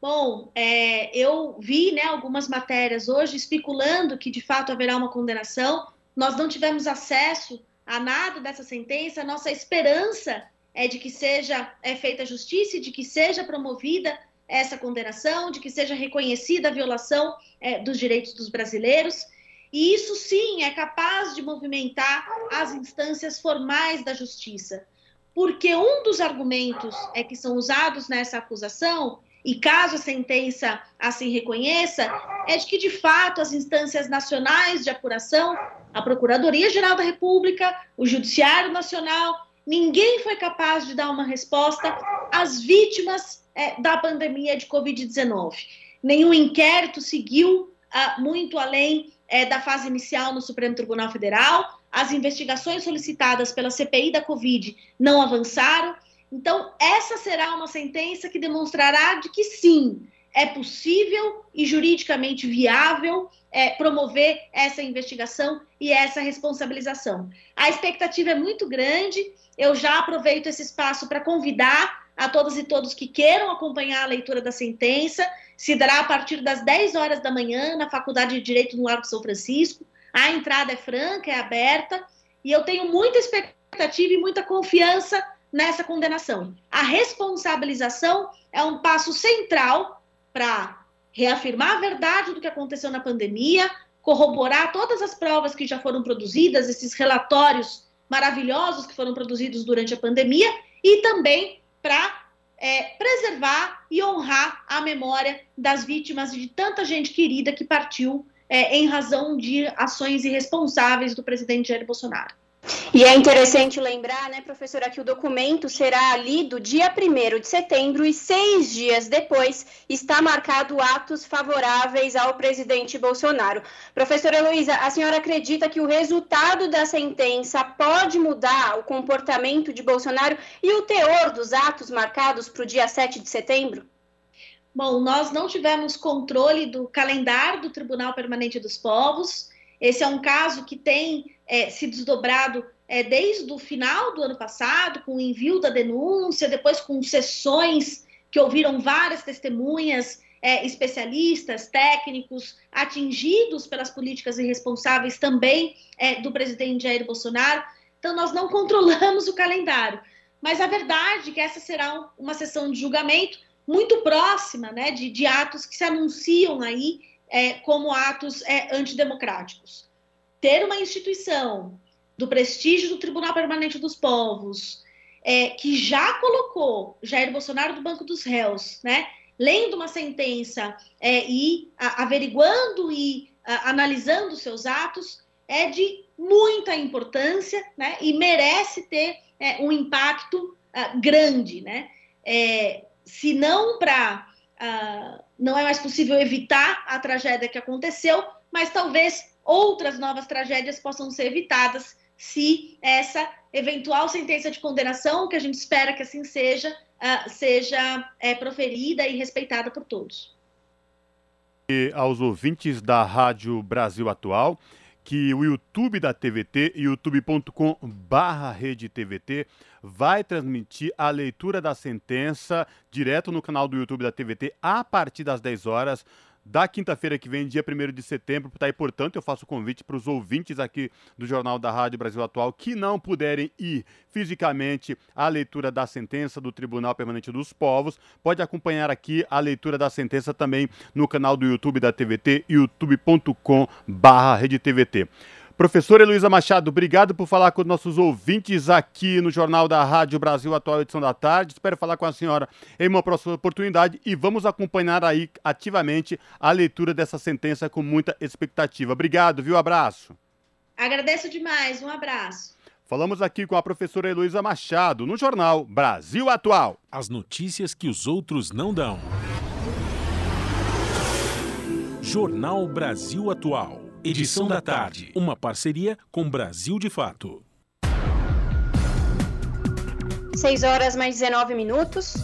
Bom, é, eu vi né, algumas matérias hoje especulando que de fato haverá uma condenação. Nós não tivemos acesso a nada dessa sentença. Nossa esperança é de que seja é, feita justiça e de que seja promovida essa condenação, de que seja reconhecida a violação é, dos direitos dos brasileiros. E isso sim é capaz de movimentar as instâncias formais da justiça. Porque um dos argumentos é que são usados nessa acusação e caso a sentença assim reconheça, é de que, de fato, as instâncias nacionais de apuração, a Procuradoria-Geral da República, o Judiciário Nacional, ninguém foi capaz de dar uma resposta às vítimas é, da pandemia de Covid-19. Nenhum inquérito seguiu ah, muito além é, da fase inicial no Supremo Tribunal Federal, as investigações solicitadas pela CPI da Covid não avançaram, então, essa será uma sentença que demonstrará de que sim, é possível e juridicamente viável é, promover essa investigação e essa responsabilização. A expectativa é muito grande. Eu já aproveito esse espaço para convidar a todas e todos que queiram acompanhar a leitura da sentença. Se dará a partir das 10 horas da manhã na Faculdade de Direito no Largo São Francisco. A entrada é franca, é aberta. E eu tenho muita expectativa e muita confiança nessa condenação. A responsabilização é um passo central para reafirmar a verdade do que aconteceu na pandemia, corroborar todas as provas que já foram produzidas, esses relatórios maravilhosos que foram produzidos durante a pandemia, e também para é, preservar e honrar a memória das vítimas de tanta gente querida que partiu é, em razão de ações irresponsáveis do presidente Jair Bolsonaro. E é interessante lembrar, né, professora, que o documento será lido dia 1 de setembro e seis dias depois está marcado atos favoráveis ao presidente Bolsonaro. Professora Heloísa, a senhora acredita que o resultado da sentença pode mudar o comportamento de Bolsonaro e o teor dos atos marcados para o dia 7 de setembro? Bom, nós não tivemos controle do calendário do Tribunal Permanente dos Povos. Esse é um caso que tem é, se desdobrado é, desde o final do ano passado, com o envio da denúncia, depois com sessões que ouviram várias testemunhas, é, especialistas, técnicos, atingidos pelas políticas irresponsáveis também é, do presidente Jair Bolsonaro. Então, nós não controlamos o calendário. Mas a verdade é que essa será uma sessão de julgamento muito próxima né, de, de atos que se anunciam aí é, como atos é, antidemocráticos. Ter uma instituição do prestígio do Tribunal Permanente dos Povos, é, que já colocou Jair Bolsonaro do banco dos réus, né, lendo uma sentença é, e a, averiguando e a, analisando seus atos, é de muita importância né, e merece ter é, um impacto uh, grande. Né? É, se não para uh, não é mais possível evitar a tragédia que aconteceu, mas talvez outras novas tragédias possam ser evitadas se essa eventual sentença de condenação, que a gente espera que assim seja, uh, seja é, proferida e respeitada por todos. E aos ouvintes da Rádio Brasil Atual, que o YouTube da TVT, youtube.com vai transmitir a leitura da sentença direto no canal do YouTube da TVT a partir das 10 horas da quinta-feira que vem, dia 1 de setembro. Tá, e, portanto, eu faço o convite para os ouvintes aqui do Jornal da Rádio Brasil Atual que não puderem ir fisicamente à leitura da sentença do Tribunal Permanente dos Povos. Pode acompanhar aqui a leitura da sentença também no canal do YouTube da TVT, youtube.com/redetvt. Professora Heloísa Machado, obrigado por falar com nossos ouvintes aqui no Jornal da Rádio Brasil Atual, edição da tarde. Espero falar com a senhora em uma próxima oportunidade e vamos acompanhar aí ativamente a leitura dessa sentença com muita expectativa. Obrigado, viu? Abraço. Agradeço demais, um abraço. Falamos aqui com a professora Heloísa Machado no Jornal Brasil Atual. As notícias que os outros não dão. Jornal Brasil Atual. Edição da tarde. Uma parceria com Brasil de Fato. 6 horas mais 19 minutos.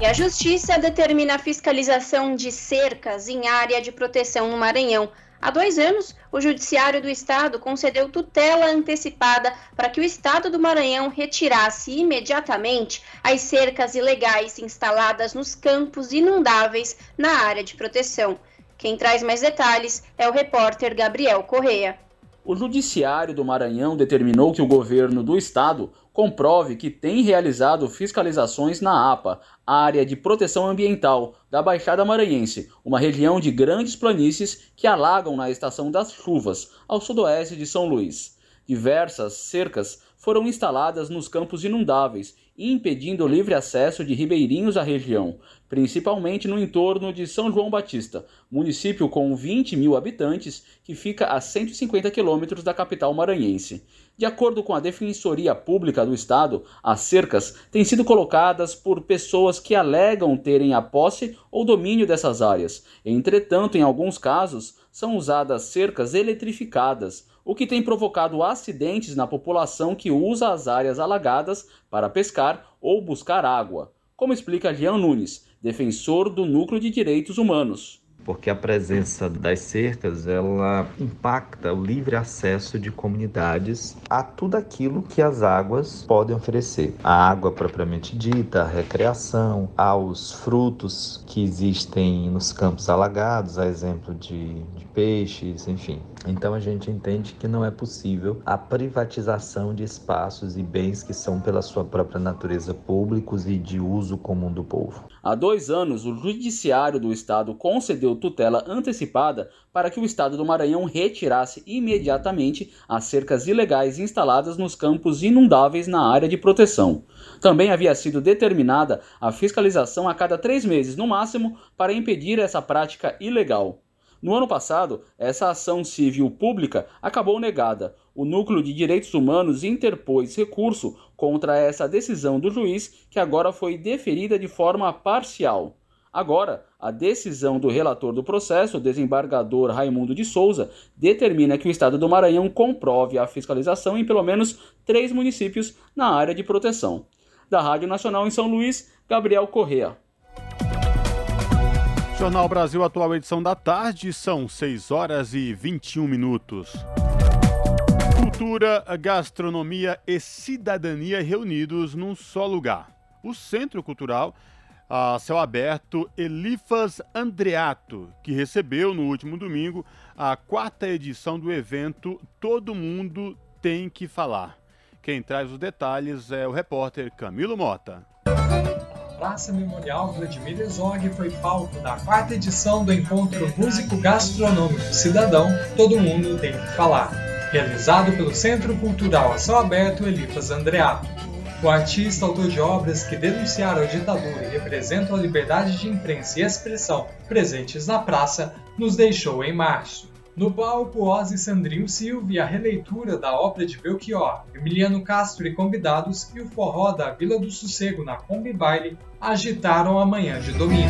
E a Justiça determina a fiscalização de cercas em área de proteção no Maranhão. Há dois anos, o Judiciário do Estado concedeu tutela antecipada para que o Estado do Maranhão retirasse imediatamente as cercas ilegais instaladas nos campos inundáveis na área de proteção. Quem traz mais detalhes é o repórter Gabriel Correa. O Judiciário do Maranhão determinou que o governo do estado comprove que tem realizado fiscalizações na APA, Área de Proteção Ambiental da Baixada Maranhense, uma região de grandes planícies que alagam na estação das chuvas, ao sudoeste de São Luís. Diversas cercas foram instaladas nos campos inundáveis impedindo o livre acesso de ribeirinhos à região, principalmente no entorno de São João Batista, município com 20 mil habitantes que fica a 150 quilômetros da capital maranhense. De acordo com a Defensoria Pública do Estado, as cercas têm sido colocadas por pessoas que alegam terem a posse ou domínio dessas áreas. Entretanto, em alguns casos, são usadas cercas eletrificadas, o que tem provocado acidentes na população que usa as áreas alagadas para pescar ou buscar água, como explica Jean Nunes, defensor do Núcleo de Direitos Humanos porque a presença das cercas ela impacta o livre acesso de comunidades a tudo aquilo que as águas podem oferecer. A água propriamente dita, a recreação, aos frutos que existem nos campos alagados, a exemplo de, de peixes, enfim. Então a gente entende que não é possível a privatização de espaços e bens que são pela sua própria natureza públicos e de uso comum do povo. Há dois anos, o Judiciário do Estado concedeu tutela antecipada para que o Estado do Maranhão retirasse imediatamente as cercas ilegais instaladas nos campos inundáveis na área de proteção. Também havia sido determinada a fiscalização a cada três meses, no máximo, para impedir essa prática ilegal. No ano passado, essa ação civil pública acabou negada. O Núcleo de Direitos Humanos interpôs recurso contra essa decisão do juiz, que agora foi deferida de forma parcial. Agora, a decisão do relator do processo, o desembargador Raimundo de Souza, determina que o Estado do Maranhão comprove a fiscalização em pelo menos três municípios na área de proteção. Da Rádio Nacional em São Luís, Gabriel Correa. Jornal Brasil Atual, edição da tarde, são 6 horas e 21 minutos. Cultura, gastronomia e cidadania reunidos num só lugar. O Centro Cultural a céu aberto Elifas Andreato, que recebeu no último domingo a quarta edição do evento Todo Mundo Tem Que Falar. Quem traz os detalhes é o repórter Camilo Mota. Praça Memorial Vladimir Herzog foi palco da quarta edição do encontro músico gastronômico cidadão Todo Mundo Tem que Falar, realizado pelo Centro Cultural a Céu Aberto Elifas Andreato. O artista, autor de obras que denunciaram a ditadura e representam a liberdade de imprensa e expressão presentes na praça, nos deixou em março. No palco, Ozzy Sandrinho Silva e a releitura da obra de Belchior, Emiliano Castro e convidados e o forró da Vila do Sossego na Kombi Baile agitaram a manhã de domingo.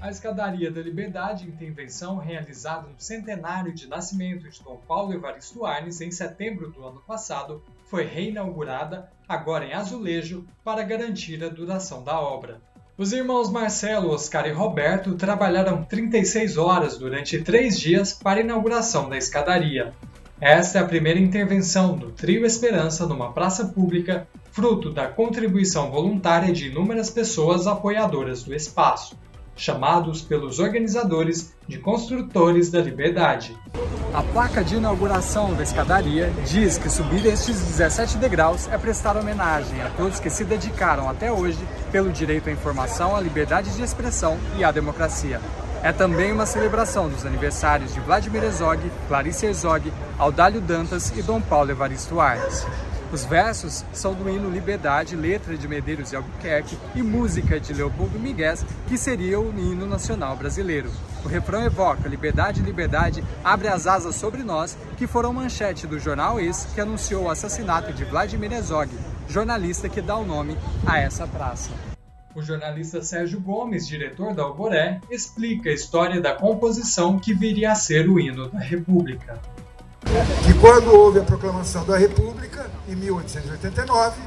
A Escadaria da Liberdade, intervenção realizada no centenário de nascimento de Dom Paulo Evaristo Arnes em setembro do ano passado, foi reinaugurada, agora em azulejo, para garantir a duração da obra. Os irmãos Marcelo, Oscar e Roberto trabalharam 36 horas durante três dias para a inauguração da escadaria. Esta é a primeira intervenção do Trio Esperança numa praça pública, fruto da contribuição voluntária de inúmeras pessoas apoiadoras do espaço, chamados pelos organizadores de Construtores da Liberdade. A placa de inauguração da escadaria diz que subir estes 17 degraus é prestar homenagem a todos que se dedicaram até hoje pelo direito à informação, à liberdade de expressão e à democracia. É também uma celebração dos aniversários de Vladimir Herzog, Clarice Herzog, Audálio Dantas e Dom Paulo Evaristo Arnes. Os versos são do hino Liberdade, letra de Medeiros e Albuquerque e música de Leopoldo Miguel, que seria o hino nacional brasileiro. O refrão evoca Liberdade, Liberdade, abre as asas sobre nós, que foram manchete do jornal Isso, que anunciou o assassinato de Vladimir Herzog, jornalista que dá o nome a essa praça. O jornalista Sérgio Gomes, diretor da Alboré, explica a história da composição que viria a ser o hino da República. Que quando houve a proclamação da República, em 1889,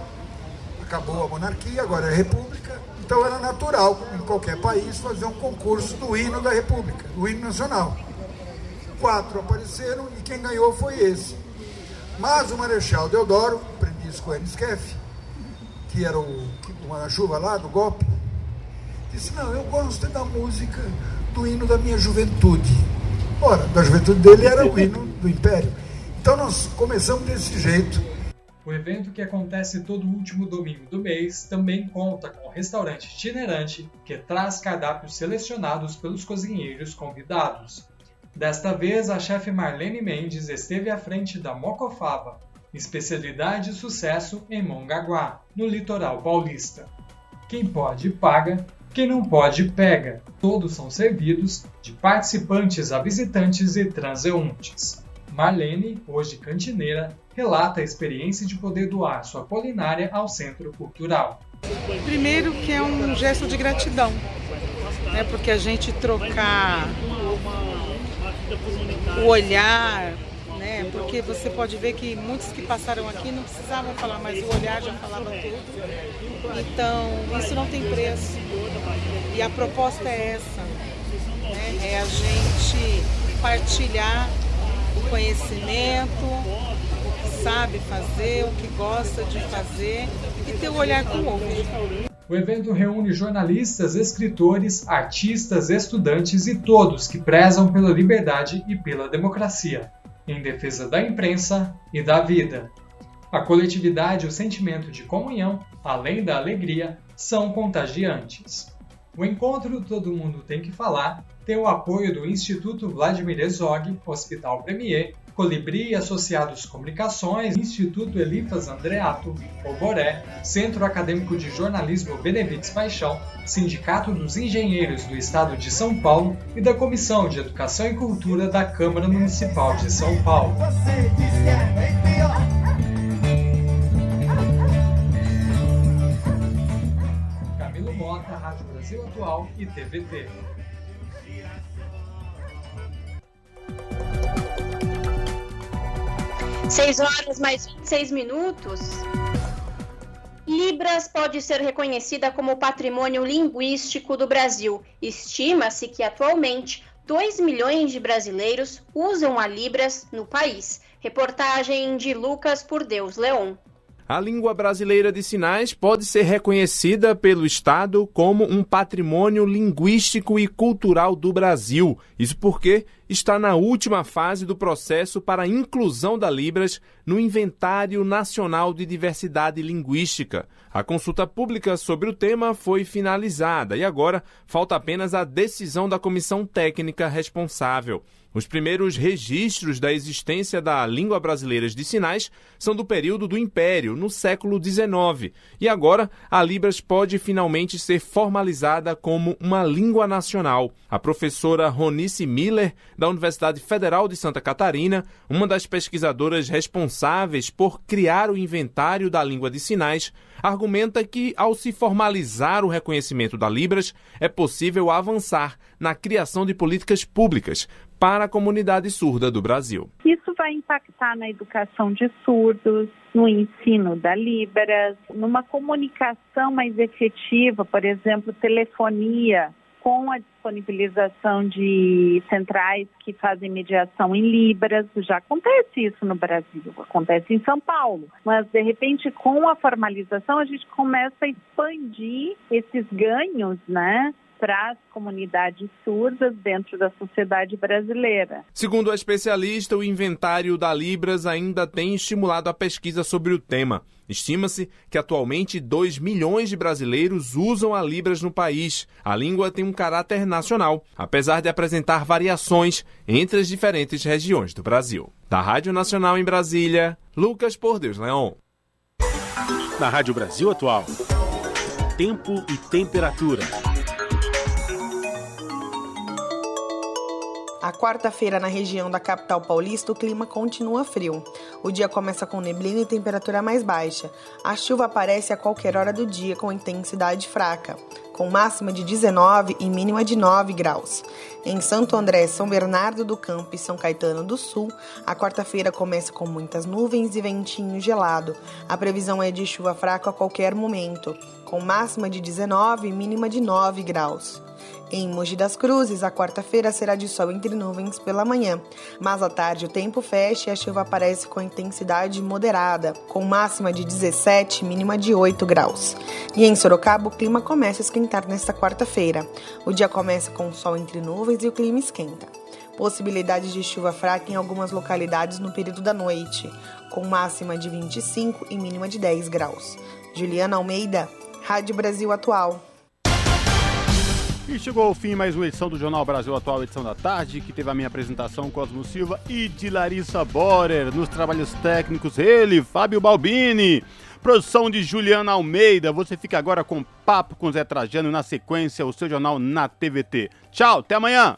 acabou a monarquia, agora é a República, então era natural, em qualquer país, fazer um concurso do hino da República, do hino nacional. Quatro apareceram e quem ganhou foi esse. Mas o Marechal Deodoro, aprendiz com Enisquef, que era o chuva lá do golpe, disse: Não, eu gosto da música do hino da minha juventude. Ora, da juventude dele era o hino do Império. Então nós começamos desse jeito. O evento que acontece todo último domingo do mês também conta com um restaurante itinerante que traz cardápios selecionados pelos cozinheiros convidados. Desta vez, a chefe Marlene Mendes esteve à frente da Mocofava, especialidade e sucesso em Mongaguá, no litoral paulista. Quem pode, paga, quem não pode, pega. Todos são servidos de participantes a visitantes e transeuntes. Marlene, hoje cantineira, relata a experiência de poder doar sua culinária ao Centro Cultural. Primeiro que é um gesto de gratidão, né? porque a gente trocar o olhar, né? Porque você pode ver que muitos que passaram aqui não precisavam falar, mas o olhar já falava tudo. Então, isso não tem preço. E a proposta é essa, né? É a gente partilhar conhecimento, o que sabe fazer, o que gosta de fazer e ter o olhar com o outro. O evento reúne jornalistas, escritores, artistas, estudantes e todos que prezam pela liberdade e pela democracia em defesa da imprensa e da vida. A coletividade e o sentimento de comunhão, além da alegria, são contagiantes. O encontro Todo Mundo Tem Que Falar tem o apoio do Instituto Vladimir Herzog, Hospital Premier, Colibri Associados Comunicações, Instituto Elifas Andreato, Oboré, Centro Acadêmico de Jornalismo Benevides Paixão, Sindicato dos Engenheiros do Estado de São Paulo e da Comissão de Educação e Cultura da Câmara Municipal de São Paulo. Camilo Mota, Rádio Brasil Atual e TVT. 6 horas mais 26 minutos. Libras pode ser reconhecida como patrimônio linguístico do Brasil. Estima-se que atualmente 2 milhões de brasileiros usam a Libras no país. Reportagem de Lucas por Deus Leon. A língua brasileira de sinais pode ser reconhecida pelo Estado como um patrimônio linguístico e cultural do Brasil. Isso porque está na última fase do processo para a inclusão da Libras no Inventário Nacional de Diversidade Linguística. A consulta pública sobre o tema foi finalizada e agora falta apenas a decisão da comissão técnica responsável. Os primeiros registros da existência da língua brasileira de sinais são do período do Império, no século XIX, e agora a Libras pode finalmente ser formalizada como uma língua nacional. A professora Ronice Miller, da Universidade Federal de Santa Catarina, uma das pesquisadoras responsáveis por criar o inventário da língua de sinais, argumenta que, ao se formalizar o reconhecimento da Libras, é possível avançar na criação de políticas públicas para a comunidade surda do Brasil. Isso vai impactar na educação de surdos, no ensino da Libras, numa comunicação mais efetiva, por exemplo, telefonia com a disponibilização de centrais que fazem mediação em libras. Já acontece isso no Brasil, acontece em São Paulo. Mas, de repente, com a formalização, a gente começa a expandir esses ganhos, né? Para as comunidades surdas dentro da sociedade brasileira. Segundo a especialista, o inventário da Libras ainda tem estimulado a pesquisa sobre o tema. Estima-se que atualmente 2 milhões de brasileiros usam a Libras no país. A língua tem um caráter nacional, apesar de apresentar variações entre as diferentes regiões do Brasil. Da Rádio Nacional em Brasília, Lucas Por Deus Leão. Na Rádio Brasil Atual, tempo e temperatura. A quarta-feira na região da capital paulista o clima continua frio. O dia começa com neblina e temperatura mais baixa. A chuva aparece a qualquer hora do dia com intensidade fraca, com máxima de 19 e mínima de 9 graus. Em Santo André, São Bernardo do Campo e São Caetano do Sul, a quarta-feira começa com muitas nuvens e ventinho gelado. A previsão é de chuva fraca a qualquer momento, com máxima de 19 e mínima de 9 graus. Em Mogi das Cruzes, a quarta-feira será de sol entre nuvens pela manhã, mas à tarde o tempo fecha e a chuva aparece com intensidade moderada, com máxima de 17 mínima de 8 graus. E em Sorocaba, o clima começa a esquentar nesta quarta-feira. O dia começa com sol entre nuvens e o clima esquenta. Possibilidade de chuva fraca em algumas localidades no período da noite, com máxima de 25 e mínima de 10 graus. Juliana Almeida, Rádio Brasil Atual. E chegou ao fim mais uma edição do Jornal Brasil Atual, edição da tarde, que teve a minha apresentação Cosmo Silva e de Larissa Borer. Nos trabalhos técnicos, ele, Fábio Balbini. Produção de Juliana Almeida. Você fica agora com Papo com Zé Trajano. Na sequência, o seu jornal na TVT. Tchau, até amanhã.